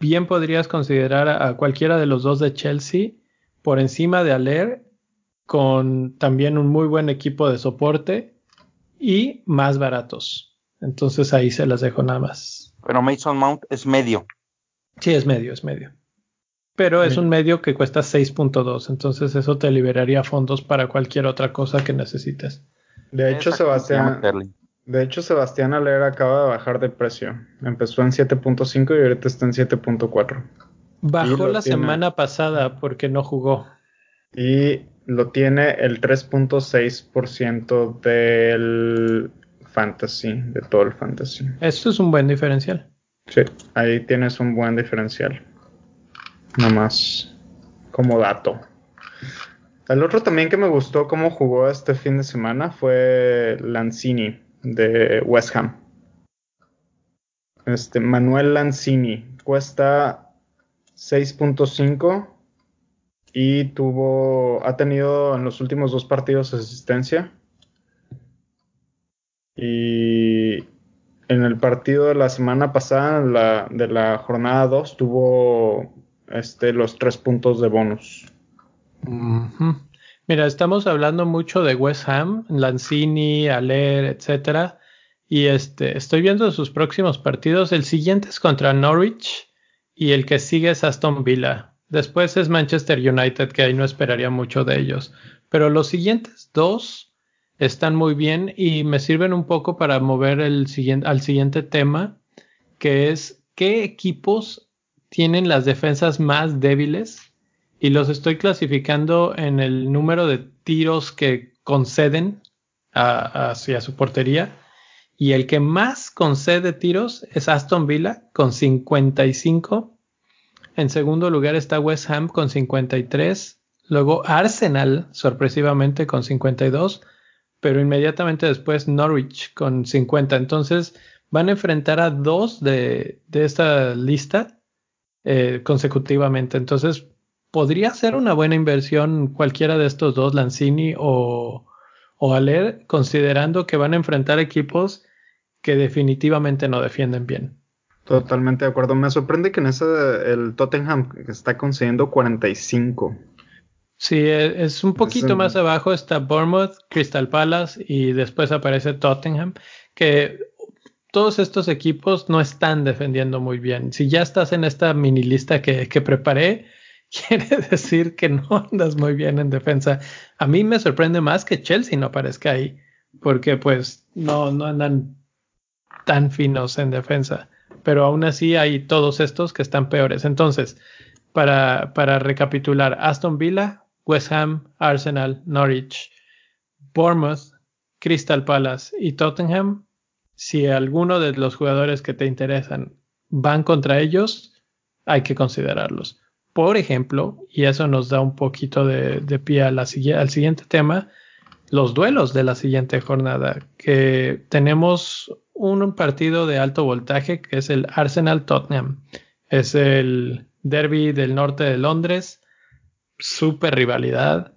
bien podrías considerar a, a cualquiera de los dos de Chelsea por encima de Aler con también un muy buen equipo de soporte y más baratos. Entonces ahí se las dejo nada más. Pero Mason Mount es medio. Sí, es medio, es medio. Pero es un medio que cuesta 6.2, entonces eso te liberaría fondos para cualquier otra cosa que necesites. De hecho, Sebastián, de hecho, Sebastián Aler acaba de bajar de precio. Empezó en 7.5 y ahorita está en 7.4. Bajó lo la tiene. semana pasada porque no jugó. Y lo tiene el 3.6% del fantasy, de todo el fantasy. Esto es un buen diferencial. Sí, ahí tienes un buen diferencial. Nada más como dato. El otro también que me gustó cómo jugó este fin de semana fue Lanzini de West Ham. Este Manuel Lanzini cuesta 6.5 y tuvo ha tenido en los últimos dos partidos asistencia. Y en el partido de la semana pasada, la, de la jornada 2, tuvo este, los tres puntos de bonus. Mira, estamos hablando mucho de West Ham, Lanzini, Aler, etcétera. Y este, estoy viendo sus próximos partidos. El siguiente es contra Norwich y el que sigue es Aston Villa. Después es Manchester United, que ahí no esperaría mucho de ellos. Pero los siguientes dos están muy bien y me sirven un poco para mover al siguiente tema, que es qué equipos tienen las defensas más débiles y los estoy clasificando en el número de tiros que conceden a- hacia su portería. Y el que más concede tiros es Aston Villa con 55. En segundo lugar está West Ham con 53. Luego Arsenal, sorpresivamente, con 52. Pero inmediatamente después Norwich con 50. Entonces van a enfrentar a dos de, de esta lista eh, consecutivamente. Entonces podría ser una buena inversión cualquiera de estos dos, Lanzini o, o Aler, considerando que van a enfrentar equipos que definitivamente no defienden bien. Totalmente de acuerdo. Me sorprende que en ese el Tottenham está consiguiendo 45. Sí, e- es un poquito más abajo está Bournemouth, Crystal Palace y después aparece Tottenham, que todos estos equipos no están defendiendo muy bien. Si ya estás en esta mini lista que, que preparé, quiere decir que no andas muy bien en defensa. A mí me sorprende más que Chelsea no aparezca ahí, porque pues no, no andan tan finos en defensa. Pero aún así hay todos estos que están peores. Entonces, para, para recapitular, Aston Villa, West Ham, Arsenal, Norwich, Bournemouth, Crystal Palace y Tottenham, si alguno de los jugadores que te interesan van contra ellos, hay que considerarlos. Por ejemplo, y eso nos da un poquito de, pie al siguiente tema, los duelos de la siguiente jornada, que tenemos un partido de alto voltaje que es el Arsenal Tottenham. Es el derby del norte de Londres, super rivalidad.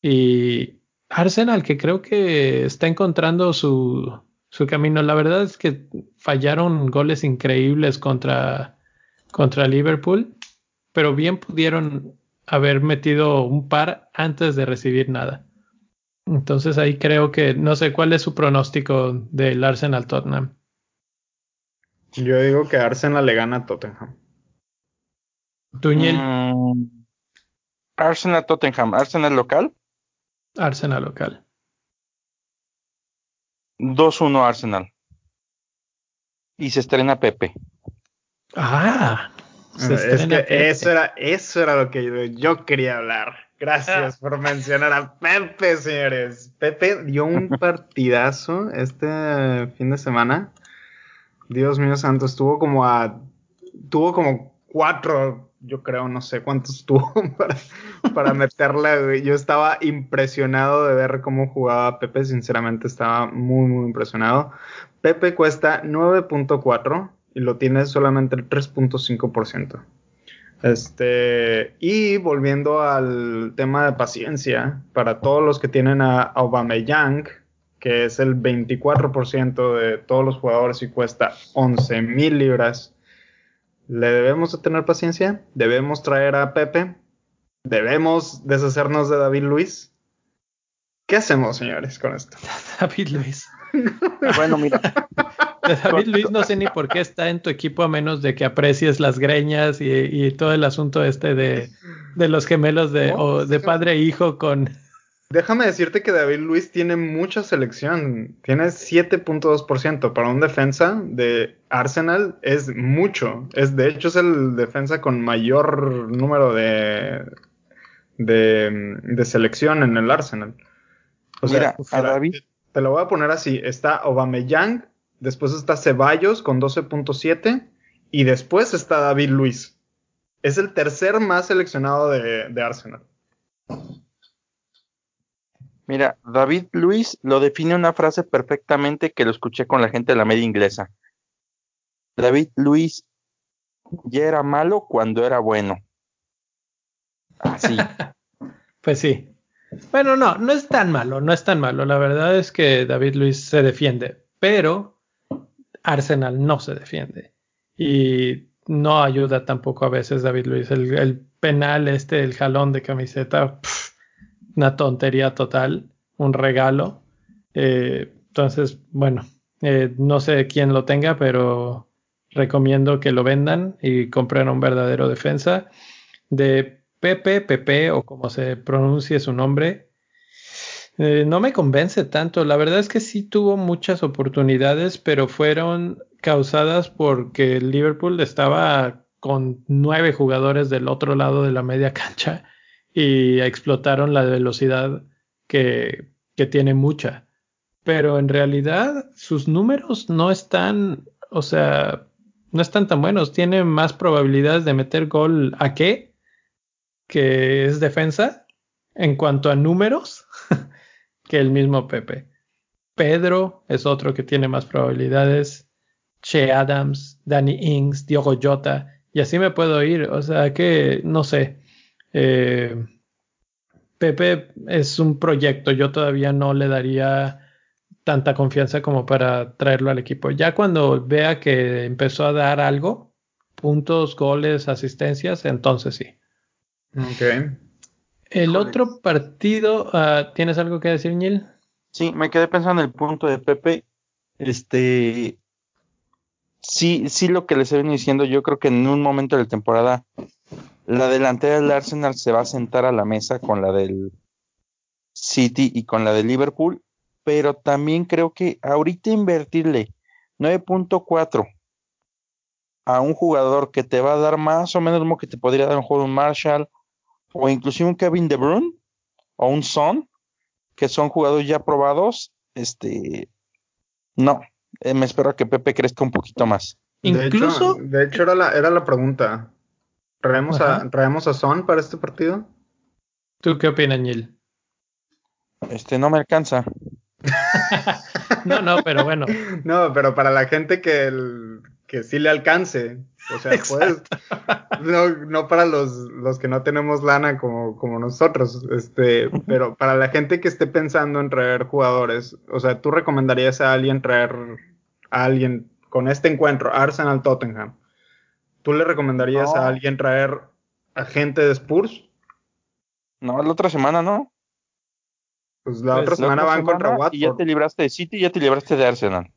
Y Arsenal que creo que está encontrando su, su camino. La verdad es que fallaron goles increíbles contra, contra Liverpool, pero bien pudieron haber metido un par antes de recibir nada. Entonces ahí creo que no sé cuál es su pronóstico del Arsenal Tottenham. Yo digo que Arsenal le gana a Tottenham. Tuñel. Mm, Arsenal Tottenham, Arsenal local. Arsenal local. 2-1 Arsenal. Y se estrena Pepe. Ah, se estrena Eso, era, eso era lo que yo, quería hablar. Gracias por mencionar a Pepe, señores. Pepe dio un partidazo este fin de semana. Dios mío santo, estuvo como a. Tuvo como cuatro yo creo, no sé cuántos tuvo para, para meterla. Yo estaba impresionado de ver cómo jugaba Pepe, sinceramente estaba muy, muy impresionado. Pepe cuesta 9.4 y lo tiene solamente el 3.5%. Este, y volviendo al tema de paciencia, para todos los que tienen a Aubameyang, que es el 24% de todos los jugadores y cuesta 11 mil libras, ¿Le debemos de tener paciencia? ¿Debemos traer a Pepe? ¿Debemos deshacernos de David Luis? ¿Qué hacemos, señores, con esto? David Luis. bueno, mira. David Luis no sé ni por qué está en tu equipo a menos de que aprecies las greñas y, todo el asunto este de, los gemelos de, de padre e hijo con, Déjame decirte que David Luis tiene mucha selección. Tiene 7.2%. Para un defensa de Arsenal es mucho. Es, de hecho, es el defensa con mayor número de, de, selección en el Arsenal. O sea, a David. Te lo voy a poner así. Está Aubameyang, después está Ceballos con 12.7 y después está David Luis. Es el tercer más seleccionado de, de Arsenal. Mira, David Luis lo define una frase perfectamente que lo escuché con la gente de la media inglesa. David Luis ya era malo cuando era bueno. Así. pues sí. Bueno, no, no es tan malo, no es tan malo. La verdad es que David Luis se defiende, pero Arsenal no se defiende. Y no ayuda tampoco a veces David Luis. El, penal, este, el jalón de camiseta, una tontería total, un regalo. Eh, entonces, bueno, eh, no sé quién lo tenga, pero recomiendo que lo vendan y compren un verdadero defensa. De Pepe, Pepe o como se pronuncie su nombre, eh, no me convence tanto. La verdad es que sí tuvo muchas oportunidades, pero fueron causadas porque Liverpool estaba con nueve jugadores del otro lado de la media cancha y explotaron la velocidad que, que tiene mucha. Pero en realidad sus números no están, o sea, no están tan buenos. Tiene más probabilidades de meter gol a qué, que es defensa, en cuanto a números, que el mismo Pepe. Pedro es otro que tiene más probabilidades. Che Adams, Danny Ings, Diogo Jota, y así me puedo ir. O sea que, no sé, eh, Pepe es un proyecto, yo todavía no le daría tanta confianza como para traerlo al equipo. Ya cuando vea que empezó a dar algo, puntos, goles, asistencias, entonces sí. Ok. El otro partido, ah, ¿tienes algo que decir, Neil? Sí, me quedé pensando en el punto de Pepe. Este, sí, sí lo que les he venido diciendo, yo creo que en un momento de la temporada la delantera del Arsenal se va a sentar a la mesa con la del City y con la de Liverpool, pero también creo que ahorita invertirle 9.4 a un jugador que te va a dar más o menos como que te podría dar un juego un Marshall o inclusive un Kevin De Bruyne o un Son, que son jugadores ya probados, este, no, eh, me espero que Pepe crezca un poquito más. Incluso, de hecho, era la, era la pregunta. ¿Traemos a, ¿Traemos a Son para este partido? ¿Tú qué opinas, Neil? Este, no me alcanza. no, no, pero bueno. No, pero para la gente que, el, que sí le alcance. O sea, pues, no, no para los, los que no tenemos lana como, como nosotros, este, pero para la gente que esté pensando en traer jugadores, o sea, ¿tú recomendarías a alguien traer a alguien con este encuentro, Arsenal Tottenham? ¿Tú le recomendarías a alguien traer a gente de Spurs? No, la otra semana no. Pues la pues otra semana van contra Watford. Y ya te libraste de City y ya te libraste de Arsenal.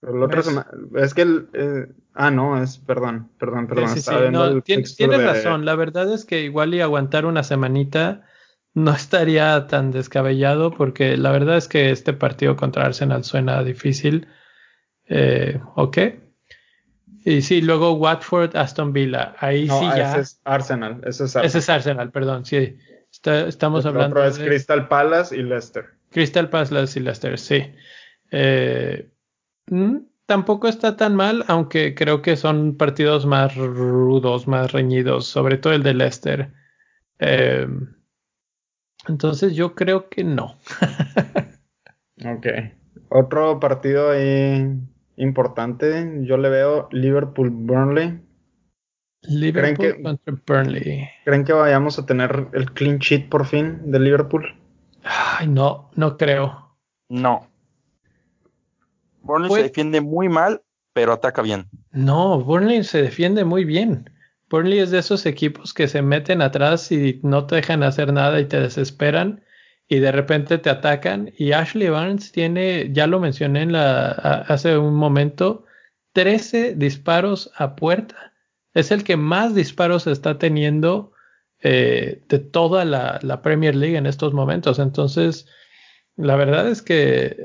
Pero la otra semana, es que el, eh, ah no, es, perdón, perdón, perdón. Sí, sí, no, tienes, razón, la verdad es que igual y aguantar una semanita no estaría tan descabellado porque la verdad es que este partido contra Arsenal suena difícil. Eh, ok. Y sí, luego Watford, Aston Villa. Ahí sí ya. Ese es Arsenal. Ese es Arsenal, ese es Arsenal perdón, sí. estamos hablando. Otro es Crystal Palace y Leicester. Crystal Palace y Leicester, sí. Eh, mm, tampoco está tan mal, aunque creo que son partidos más rudos, más reñidos, sobre todo el de Leicester. Eh, entonces yo creo que no. ok. Otro partido ahí importante, yo le veo Liverpool-Burnley. Liverpool contra Burnley. ¿Creen que vayamos a tener el clean sheet por fin de Liverpool? Ay, no, no creo. No. Burnley se defiende muy mal, pero ataca bien. No, Burnley se defiende muy bien. Burnley es de esos equipos que se meten atrás y no te dejan hacer nada y te desesperan y de repente te atacan. Y Ashley Barnes tiene, ya lo mencioné hace un momento, 13 disparos a puerta. Es el que más disparos está teniendo eh, de toda la, Premier League en estos momentos. Entonces, la verdad es que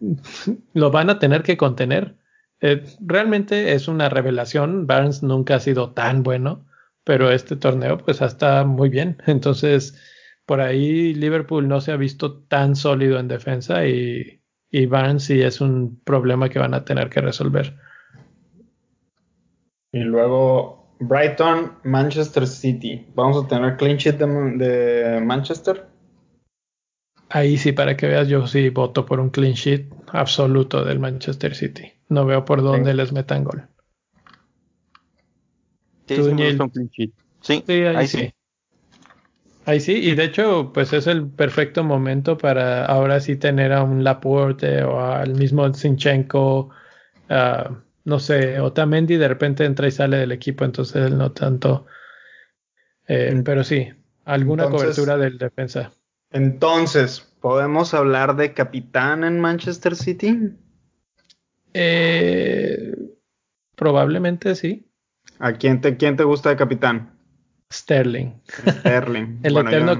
lo van a tener que contener. Eh, realmente es una revelación. Barnes nunca ha sido tan bueno, pero este torneo pues está muy bien. Entonces, por ahí Liverpool no se ha visto tan sólido en defensa y, y Barnes sí es un problema que van a tener que resolver. Y luego Brighton, Manchester City. ¿Vamos a tener clean sheet de Manchester? Ahí sí, para que veas, yo sí voto por un clean sheet absoluto del Manchester City. No veo por dónde les metan gol. Sí, sí, un clean sheet. sí, ahí, sí. Ahí sí, y de hecho, pues es el perfecto momento para ahora sí tener a un Laporte o al mismo Zinchenko, uh, no sé, Otamendi de repente entra y sale del equipo, entonces no tanto. Eh, pero sí, alguna cobertura del defensa. Entonces, ¿podemos hablar de capitán en Manchester City? Eh, probablemente sí. ¿A quién te, quién te gusta de capitán? Sterling. Sterling. El eterno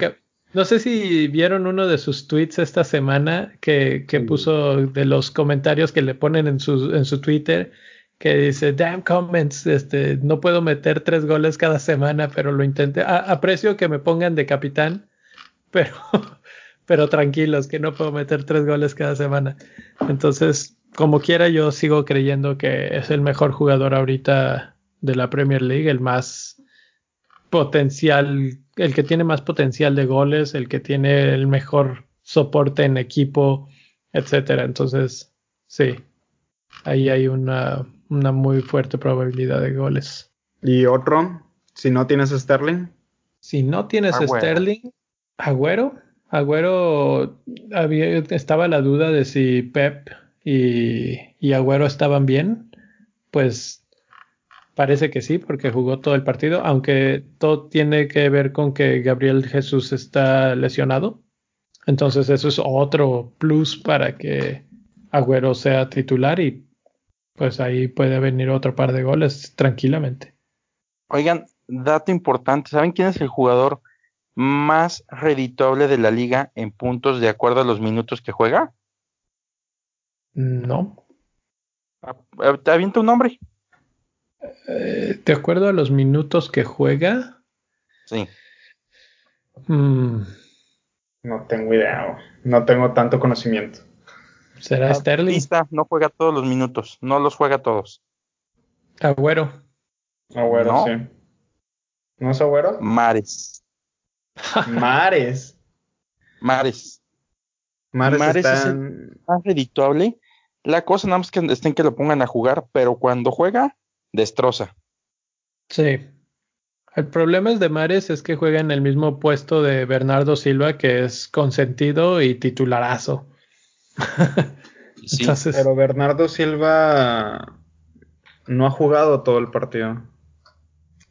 No sé si vieron uno de sus tweets esta semana que, que puso de los comentarios que le ponen en su, en su Twitter que dice, damn comments, este, no puedo meter tres goles cada semana, pero lo intenté. aprecio que me pongan de capitán, pero, pero tranquilos, que no puedo meter tres goles cada semana. Entonces, como quiera, yo sigo creyendo que es el mejor jugador ahorita de la Premier League, el más potencial, el que tiene más potencial de goles, el que tiene el mejor soporte en equipo, etcétera. Entonces, sí, ahí hay una, una muy fuerte probabilidad de goles. ¿Y otro? Si no tienes Sterling. Si no tienes Sterling, Agüero, Agüero había, estaba la duda de si Pep y, y Agüero estaban bien. Pues parece que sí, porque jugó todo el partido, aunque todo tiene que ver con que Gabriel Jesús está lesionado. Entonces eso es otro plus para que Agüero sea titular y pues ahí puede venir otro par de goles tranquilamente. Oigan, dato importante, ¿saben quién es el jugador más redituable de la liga en puntos de acuerdo a los minutos que juega? No. ¿Te avienta un nombre? Eh, ¿De acuerdo a los minutos que juega? Sí. Mm, No tengo idea, no tengo tanto conocimiento. ¿Será Sterling? Pista, no juega todos los minutos, no los juega todos. Agüero. Agüero, No. sí. ¿No es Agüero? Mares. Mares. Mares. Mares, Mares es el- Más redituable. La cosa nada más que estén que lo pongan a jugar, pero cuando juega, destroza. Sí. El problema es de Mares es que juega en el mismo puesto de Bernardo Silva, que es consentido y titularazo. Sí. Entonces, Pero Bernardo Silva no ha jugado todo el partido. no,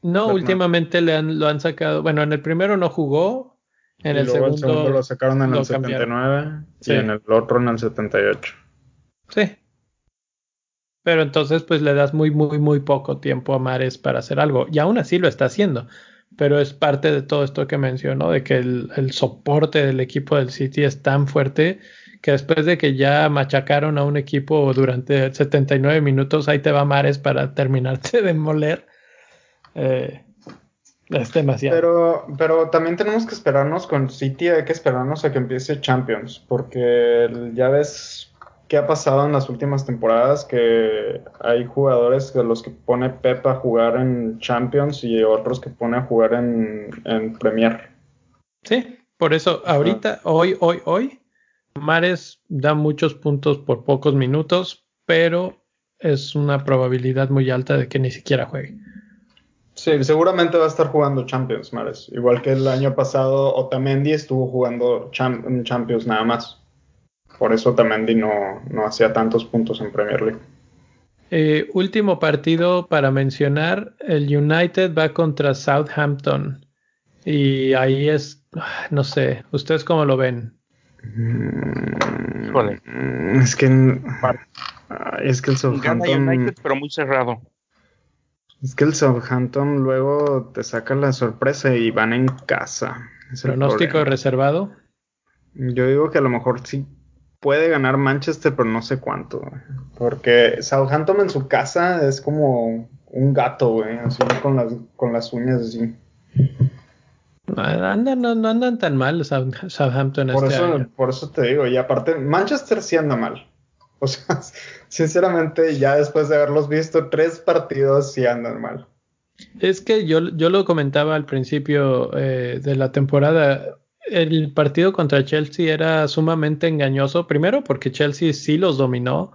Bernardo. últimamente le han, lo han sacado. Bueno, en el primero no jugó. En Y el luego segundo, lo sacaron en lo el 79 Sí. y en el otro en el 78. Sí. Pero entonces, pues le das muy, muy, muy poco tiempo a Mares para hacer algo. Y aún así lo está haciendo. Pero es parte de todo esto que mencionó, de que el, el soporte del equipo del City es tan fuerte que después de que ya machacaron a un equipo durante 79 minutos, ahí te va Mares para terminarte de moler. Eh, es demasiado. Pero, pero también tenemos que esperarnos con City, hay que esperarnos a que empiece Champions, porque ya ves qué ha pasado en las últimas temporadas, que hay jugadores de los que pone Pep a jugar en Champions y otros que pone a jugar en, en Premier. Sí, por eso ahorita, hoy, hoy, hoy, Mares da muchos puntos por pocos minutos, pero es una probabilidad muy alta de que ni siquiera juegue. Sí, seguramente va a estar jugando Champions, Mares. Igual que el año pasado, Otamendi estuvo jugando Champions nada más. Por eso Otamendi no, no hacía tantos puntos en Premier League. Eh, último partido para mencionar, el United va contra Southampton y ahí es, ah, no sé, ¿ustedes cómo lo ven? Híjole. Mm, Es que, ay, es que el Southampton, United, pero muy cerrado. es que el Southampton luego te saca la sorpresa y van en casa. Es el Pronóstico reservado. Yo digo que a lo mejor sí puede ganar Manchester, pero no sé cuánto. güey. Porque Southampton en su casa es como un gato, güey, así con las, con las uñas así. Ah, Andan, no, no andan tan mal South- Southampton Por este eso, año. por eso te digo, y aparte, Manchester sí anda mal. O sea, sinceramente, ya después de haberlos visto tres partidos, sí andan mal. Es que yo, yo lo comentaba al principio eh, de la temporada. El partido contra Chelsea era sumamente engañoso. Primero, porque Chelsea sí los dominó.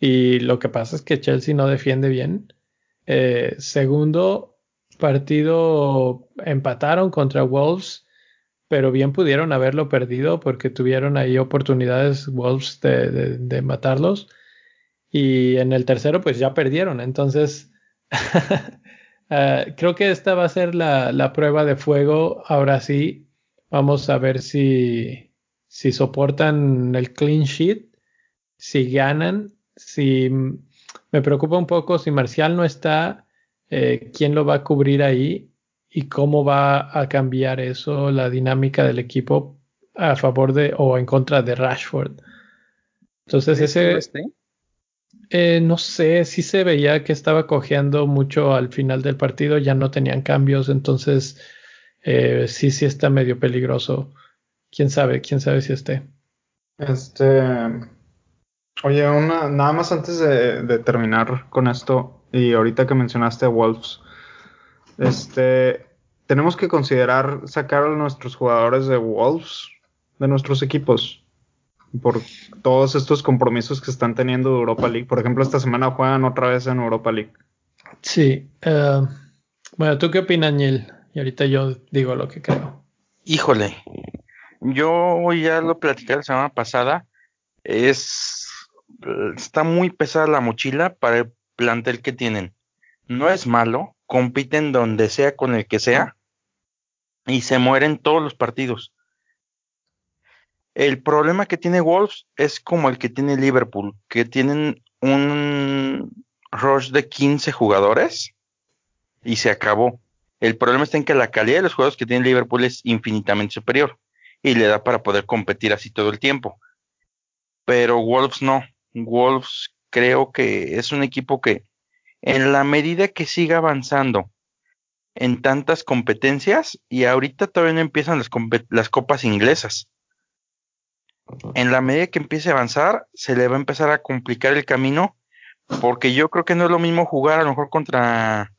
Y lo que pasa es que Chelsea no defiende bien. Eh, segundo, partido empataron contra Wolves. Pero bien pudieron haberlo perdido porque tuvieron ahí oportunidades Wolves de, de- matarlos. Y en el tercero, pues ya perdieron. Entonces. Ah, creo que esta va a ser la, la prueba de fuego. Ahora sí, vamos a ver si, si soportan el clean sheet, si ganan, si me preocupa un poco si Marcial no está, eh, quién lo va a cubrir ahí y cómo va a cambiar eso, la dinámica del equipo a favor de o en contra de Rashford. Entonces ese... Eh, no sé, sí se veía que estaba cojeando mucho al final del partido, ya no tenían cambios, entonces eh, sí, sí está medio peligroso. Quién sabe, quién sabe si esté. Este. Oye, una, nada más antes de, de terminar con esto, y ahorita que mencionaste a Wolves, este. Tenemos que considerar sacar a nuestros jugadores de Wolves de nuestros equipos por todos estos compromisos que están teniendo de Europa League. Por ejemplo, esta semana juegan otra vez en Europa League. Sí. eh, bueno, ¿tú qué opinas, Neil? Y ahorita yo digo lo que creo. Híjole, yo ya lo platicé la semana pasada. Es está muy pesada la mochila para el plantel que tienen. No es malo, compiten donde sea con el que sea y se mueren todos los partidos. El problema que tiene Wolves es como el que tiene Liverpool, que tienen un rush de 15 jugadores y se acabó. El problema está en que la calidad de los juegos que tiene Liverpool es infinitamente superior y le da para poder competir así todo el tiempo. Pero Wolves no. Wolves creo que es un equipo que en la medida que siga avanzando en tantas competencias y ahorita todavía no empiezan las, las copas inglesas. En la medida que empiece a avanzar, se le va a empezar a complicar el camino porque yo creo que no es lo mismo jugar a lo mejor contra,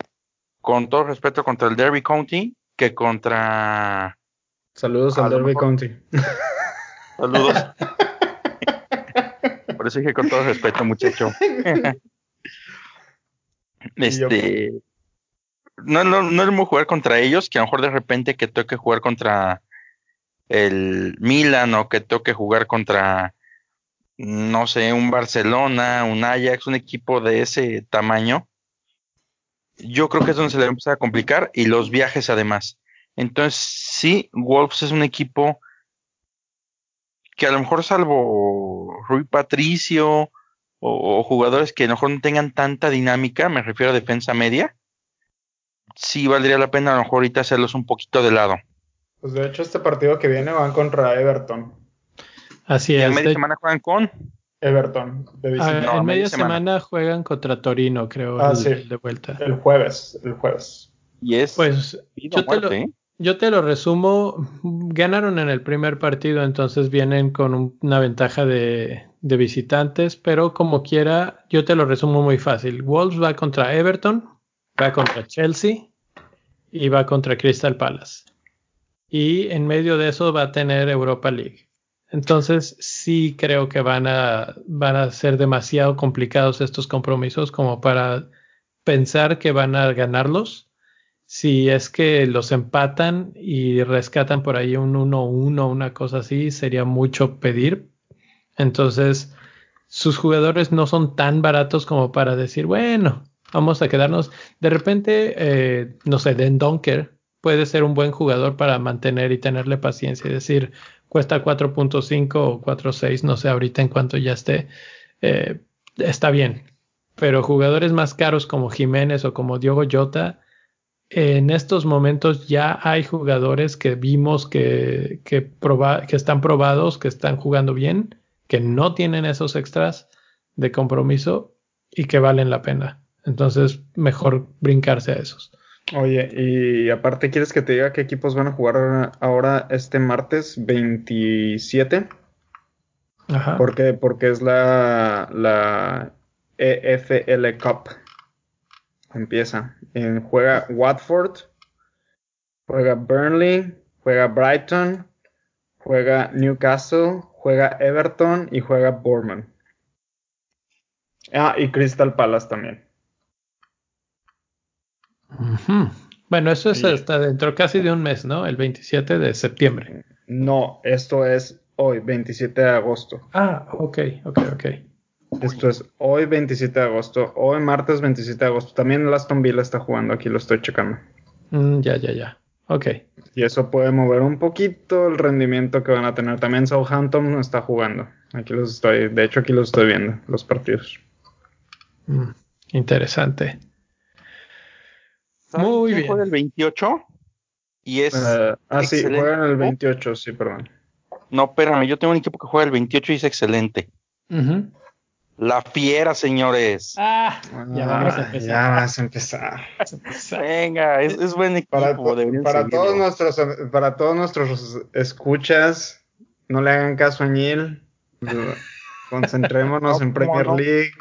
con todo respeto, contra el Derby County que contra... Saludos al Derby County. Saludos. Por eso dije con todo respeto, muchacho. este... No, no, no es mismo jugar contra ellos que a lo mejor de repente que toque jugar contra el Milan o que toque jugar contra no sé, un Barcelona, un Ajax, un equipo de ese tamaño, yo creo que es donde se le va a empezar a complicar y los viajes además. Entonces, sí, Wolves es un equipo que a lo mejor salvo Rui Patricio o, jugadores que a lo mejor no tengan tanta dinámica, me refiero a defensa media, sí valdría la pena a lo mejor ahorita hacerlos un poquito de lado. Pues de hecho este partido que viene van contra Everton. Así es. En media semana juegan con Everton. De ah, en media semana. juegan contra Torino, creo, ah, de vuelta. El jueves, el jueves. Y es pues yo te, lo, ¿eh? yo te, lo, resumo. Ganaron en el primer partido, entonces vienen con una ventaja de, de visitantes, pero como quiera, yo te lo resumo muy fácil. Wolves va contra Everton, va contra Chelsea y va contra Crystal Palace. Y en medio de eso va a tener Europa League. Entonces sí creo que van a, van a ser demasiado complicados estos compromisos como para pensar que van a ganarlos. Si es que los empatan y rescatan por ahí un 1-1, una cosa así, sería mucho pedir. Entonces, sus jugadores no son tan baratos como para decir, bueno, vamos a quedarnos. De repente, eh, no sé, Den Donker puede ser un buen jugador para mantener y tenerle paciencia y decir, cuesta 4.5 o 4.6, no sé ahorita en cuanto ya esté, eh, está bien. Pero jugadores más caros como Jiménez o como Diogo Jota, en estos momentos ya hay jugadores que vimos que, que, que están probados, que están jugando bien, que no tienen esos extras de compromiso y que valen la pena. Entonces, mejor brincarse a esos. Oye, y aparte, ¿quieres que te diga qué equipos van a jugar ahora este martes 27? Ajá. Porque, porque es la, la EFL Cup. Empieza. juega Watford, juega Burnley, juega Brighton, juega Newcastle, juega Everton y juega Bournemouth. Ah, y Crystal Palace también. Bueno, eso es hasta dentro casi de un mes, ¿no? El 27 de septiembre. No, esto es hoy, 27 de agosto. Ah, ok, ok, ok. Esto es hoy 27 de agosto, hoy martes 27 de agosto. También el Aston Villa está jugando, aquí lo estoy checando. Mm, ya, ya, ya. Ok. Y eso puede mover un poquito el rendimiento que van a tener. También Southampton está jugando. Aquí los estoy, de hecho aquí los estoy viendo, los partidos. Mm, interesante. Muy bien. juega el 28 y es. Uh, ah, sí, juegan el 28, sí, perdón. No, espérame, yo tengo un equipo que juega el 28 y es excelente. La fiera, señores. Ah, ya vamos a empezar. Ya vas a empezar. Venga, es, es, buen equipo. Para, para todos nuestros, para todos nuestros escuchas, no le hagan caso a Neil. Concentrémonos en Premier League,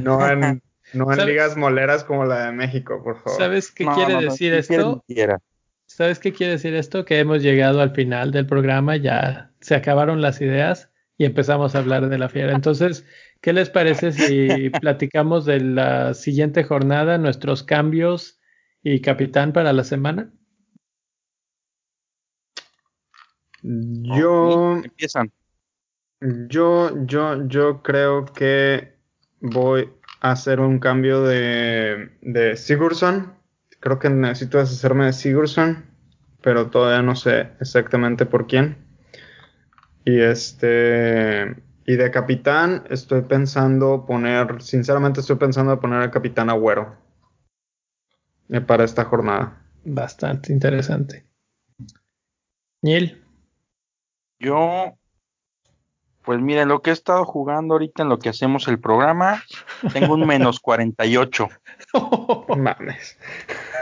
no en no en ligas moleras como la de México, por favor. ¿Sabes qué quiere decir esto? ¿Sabes qué quiere decir esto? Que hemos llegado al final del programa, ya se acabaron las ideas y empezamos a hablar de la fiera. Entonces, ¿qué les parece si platicamos de la siguiente jornada, nuestros cambios y capitán para la semana? Yo. Empiezan. Yo, yo, yo creo que voy hacer un cambio de, de Sigurdsson. Creo que necesito deshacerme de Sigurdsson, pero todavía no sé exactamente por quién. Y este Y de capitán estoy pensando poner, sinceramente estoy pensando poner al capitán Agüero eh, para esta jornada. Bastante interesante. Neil. Yo, pues miren, lo que he estado jugando ahorita en lo que hacemos el programa, tengo un menos 48. Mames.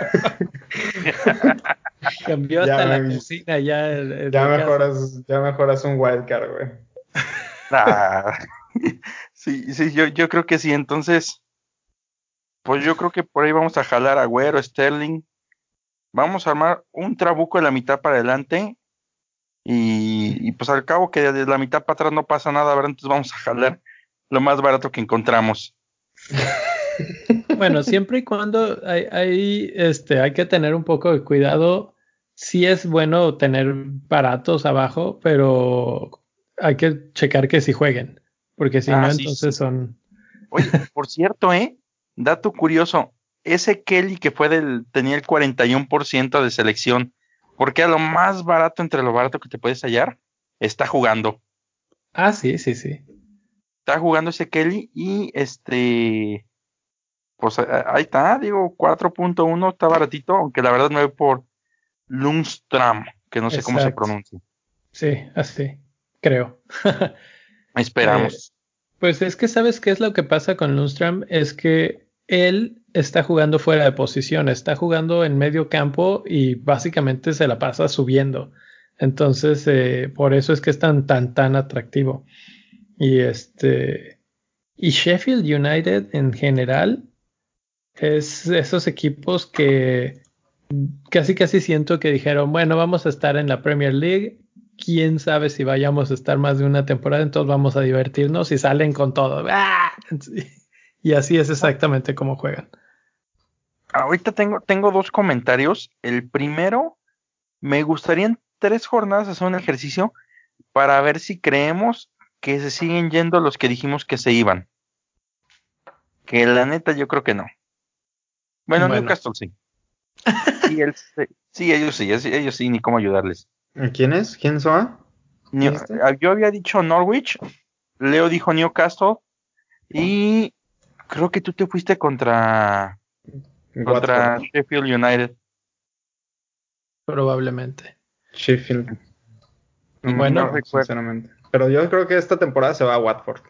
Cambió hasta la cocina ya. ya, mejoras, ya mejoras un wildcard, güey. Ah, sí, sí, yo, yo creo que sí. Entonces, pues yo creo que por ahí vamos a jalar a Güero, Sterling. Vamos a armar un trabuco de la mitad para adelante. Y, pues al cabo que de la mitad para atrás no pasa nada, ¿verdad? Entonces vamos a jalar lo más barato que encontramos. Bueno, siempre y cuando hay, hay, este, hay que tener un poco de cuidado. Sí es bueno tener baratos abajo, pero hay que checar que si jueguen, porque si no, ah, entonces son... Oye, por cierto, ¿eh? Dato curioso, ese Kelly que fue del, tenía el 41% de selección, porque a lo más barato entre lo barato que te puedes hallar, está jugando. Ah, sí, sí, sí. Está jugando ese Kelly y este, pues ahí está, digo, 4.1 está baratito, aunque la verdad me voy por Lundstram, que no sé cómo se pronuncia. Sí, así, creo. Esperamos. Eh, pues es que sabes qué es lo que pasa con Lundstram, es que él está jugando fuera de posición, está jugando en medio campo y básicamente se la pasa subiendo. Entonces, eh, por eso es que es tan, tan, tan atractivo. Y este, y Sheffield United en general es esos equipos que casi casi siento que dijeron, bueno, vamos a estar en la Premier League, quién sabe si vayamos a estar más de una temporada, entonces vamos a divertirnos y salen con todo. Y así es exactamente como juegan. Ahorita tengo, tengo dos comentarios. El primero, me gustaría en tres jornadas hacer un ejercicio para ver si creemos que se siguen yendo los que dijimos que se iban. Que la neta yo creo que no. Bueno, Newcastle sí. sí, sí, ellos sí, ellos sí, ni cómo ayudarles. ¿Quién es? ¿Quién son? Yo había dicho Norwich, Leo dijo Newcastle y creo que tú te fuiste contra contra Sheffield United. Probablemente. Sheffield. Bueno, sinceramente. Pero yo creo que esta temporada se va a Watford.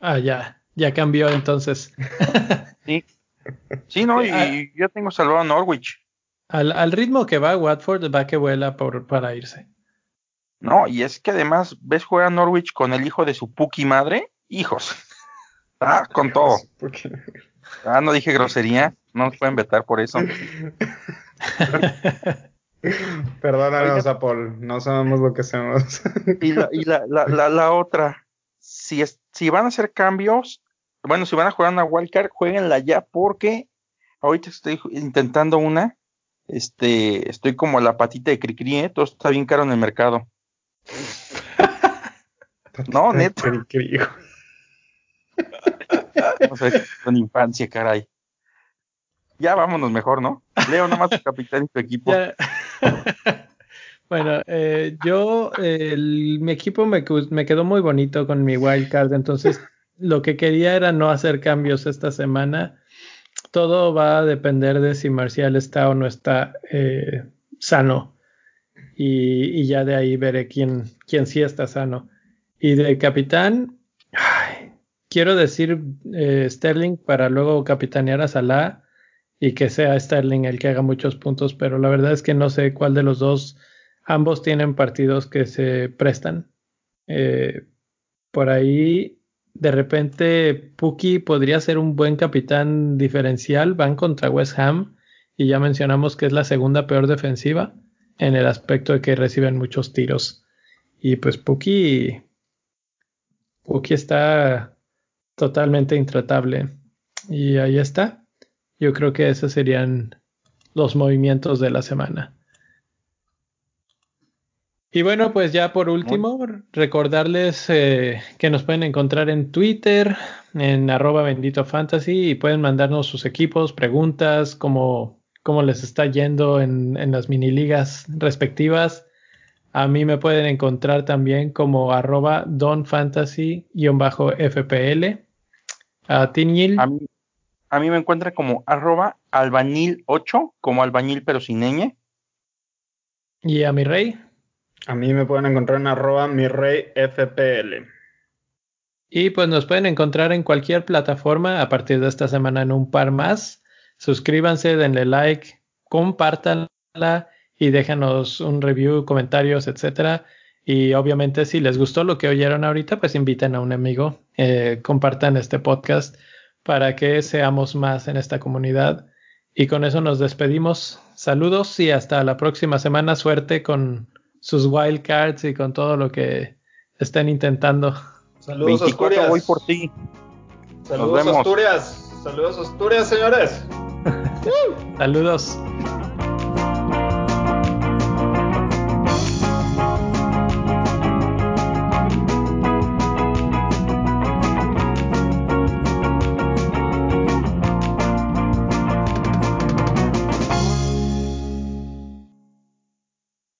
Ah, ya. Ya cambió entonces. sí. Sí, no, y ah. yo tengo salvado a Norwich. Al, ritmo que va Watford, va que vuela por, para irse. No, y es que además ves jugar a Norwich con el hijo de su Puki madre. Hijos. Ah, con todo. Ah, no dije grosería. No nos pueden vetar por eso. Perdónanos, Apol. No sabemos lo que hacemos. y la, y la, la, la, otra. Si, es, si van a hacer cambios, bueno, si van a jugar una wildcard, jueguenla ya porque ahorita estoy intentando una. Este, estoy como la patita de Cricri, ¿eh? todo está bien caro en el mercado. no, neto. no sé, con infancia, caray. Ya vámonos mejor, ¿no? Leo nada más tu capitán y tu equipo. bueno, eh, yo, mi equipo me, me, quedó muy bonito con mi wildcard, entonces lo que quería era no hacer cambios esta semana. Todo va a depender de si Marcial está o no está eh, sano. Y, ya de ahí veré quién, quién sí está sano. Y de capitán, quiero decir eh, Sterling para luego capitanear a Salah y que sea Sterling el que haga muchos puntos, pero la verdad es que no sé cuál de los dos. Ambos tienen partidos que se prestan. Eh, por ahí de repente Puki podría ser un buen capitán diferencial. Van contra West Ham y ya mencionamos que es la segunda peor defensiva en el aspecto de que reciben muchos tiros. Y pues Puki, Puki está totalmente intratable. Y ahí está. Yo creo que esos serían los movimientos de la semana. Y bueno, pues ya por último, recordarles eh, que nos pueden encontrar en Twitter, en arroba bendito fantasy, y pueden mandarnos sus equipos, preguntas, cómo, cómo les está yendo en, en las mini ligas respectivas. A mí me pueden encontrar también como arroba donfantasy-fpl. A Tiñil. A mí, a mí me encuentra como arroba albañil8, como albañil pero sin ñ. ¿Y a mi rey? A mí me pueden encontrar en arroba mi rey FPL. Y pues nos pueden encontrar en cualquier plataforma a partir de esta semana en un par más. Suscríbanse, denle like, compártanla y déjanos un review, comentarios, etcétera. Y obviamente si les gustó lo que oyeron ahorita, pues inviten a un amigo, eh, compartan este podcast para que seamos más en esta comunidad. Y con eso nos despedimos. Saludos y hasta la próxima semana. Suerte con sus wildcards y con todo lo que estén intentando. Saludos Asturias. voy por ti. Saludos Asturias. Saludos Asturias, señores. Saludos.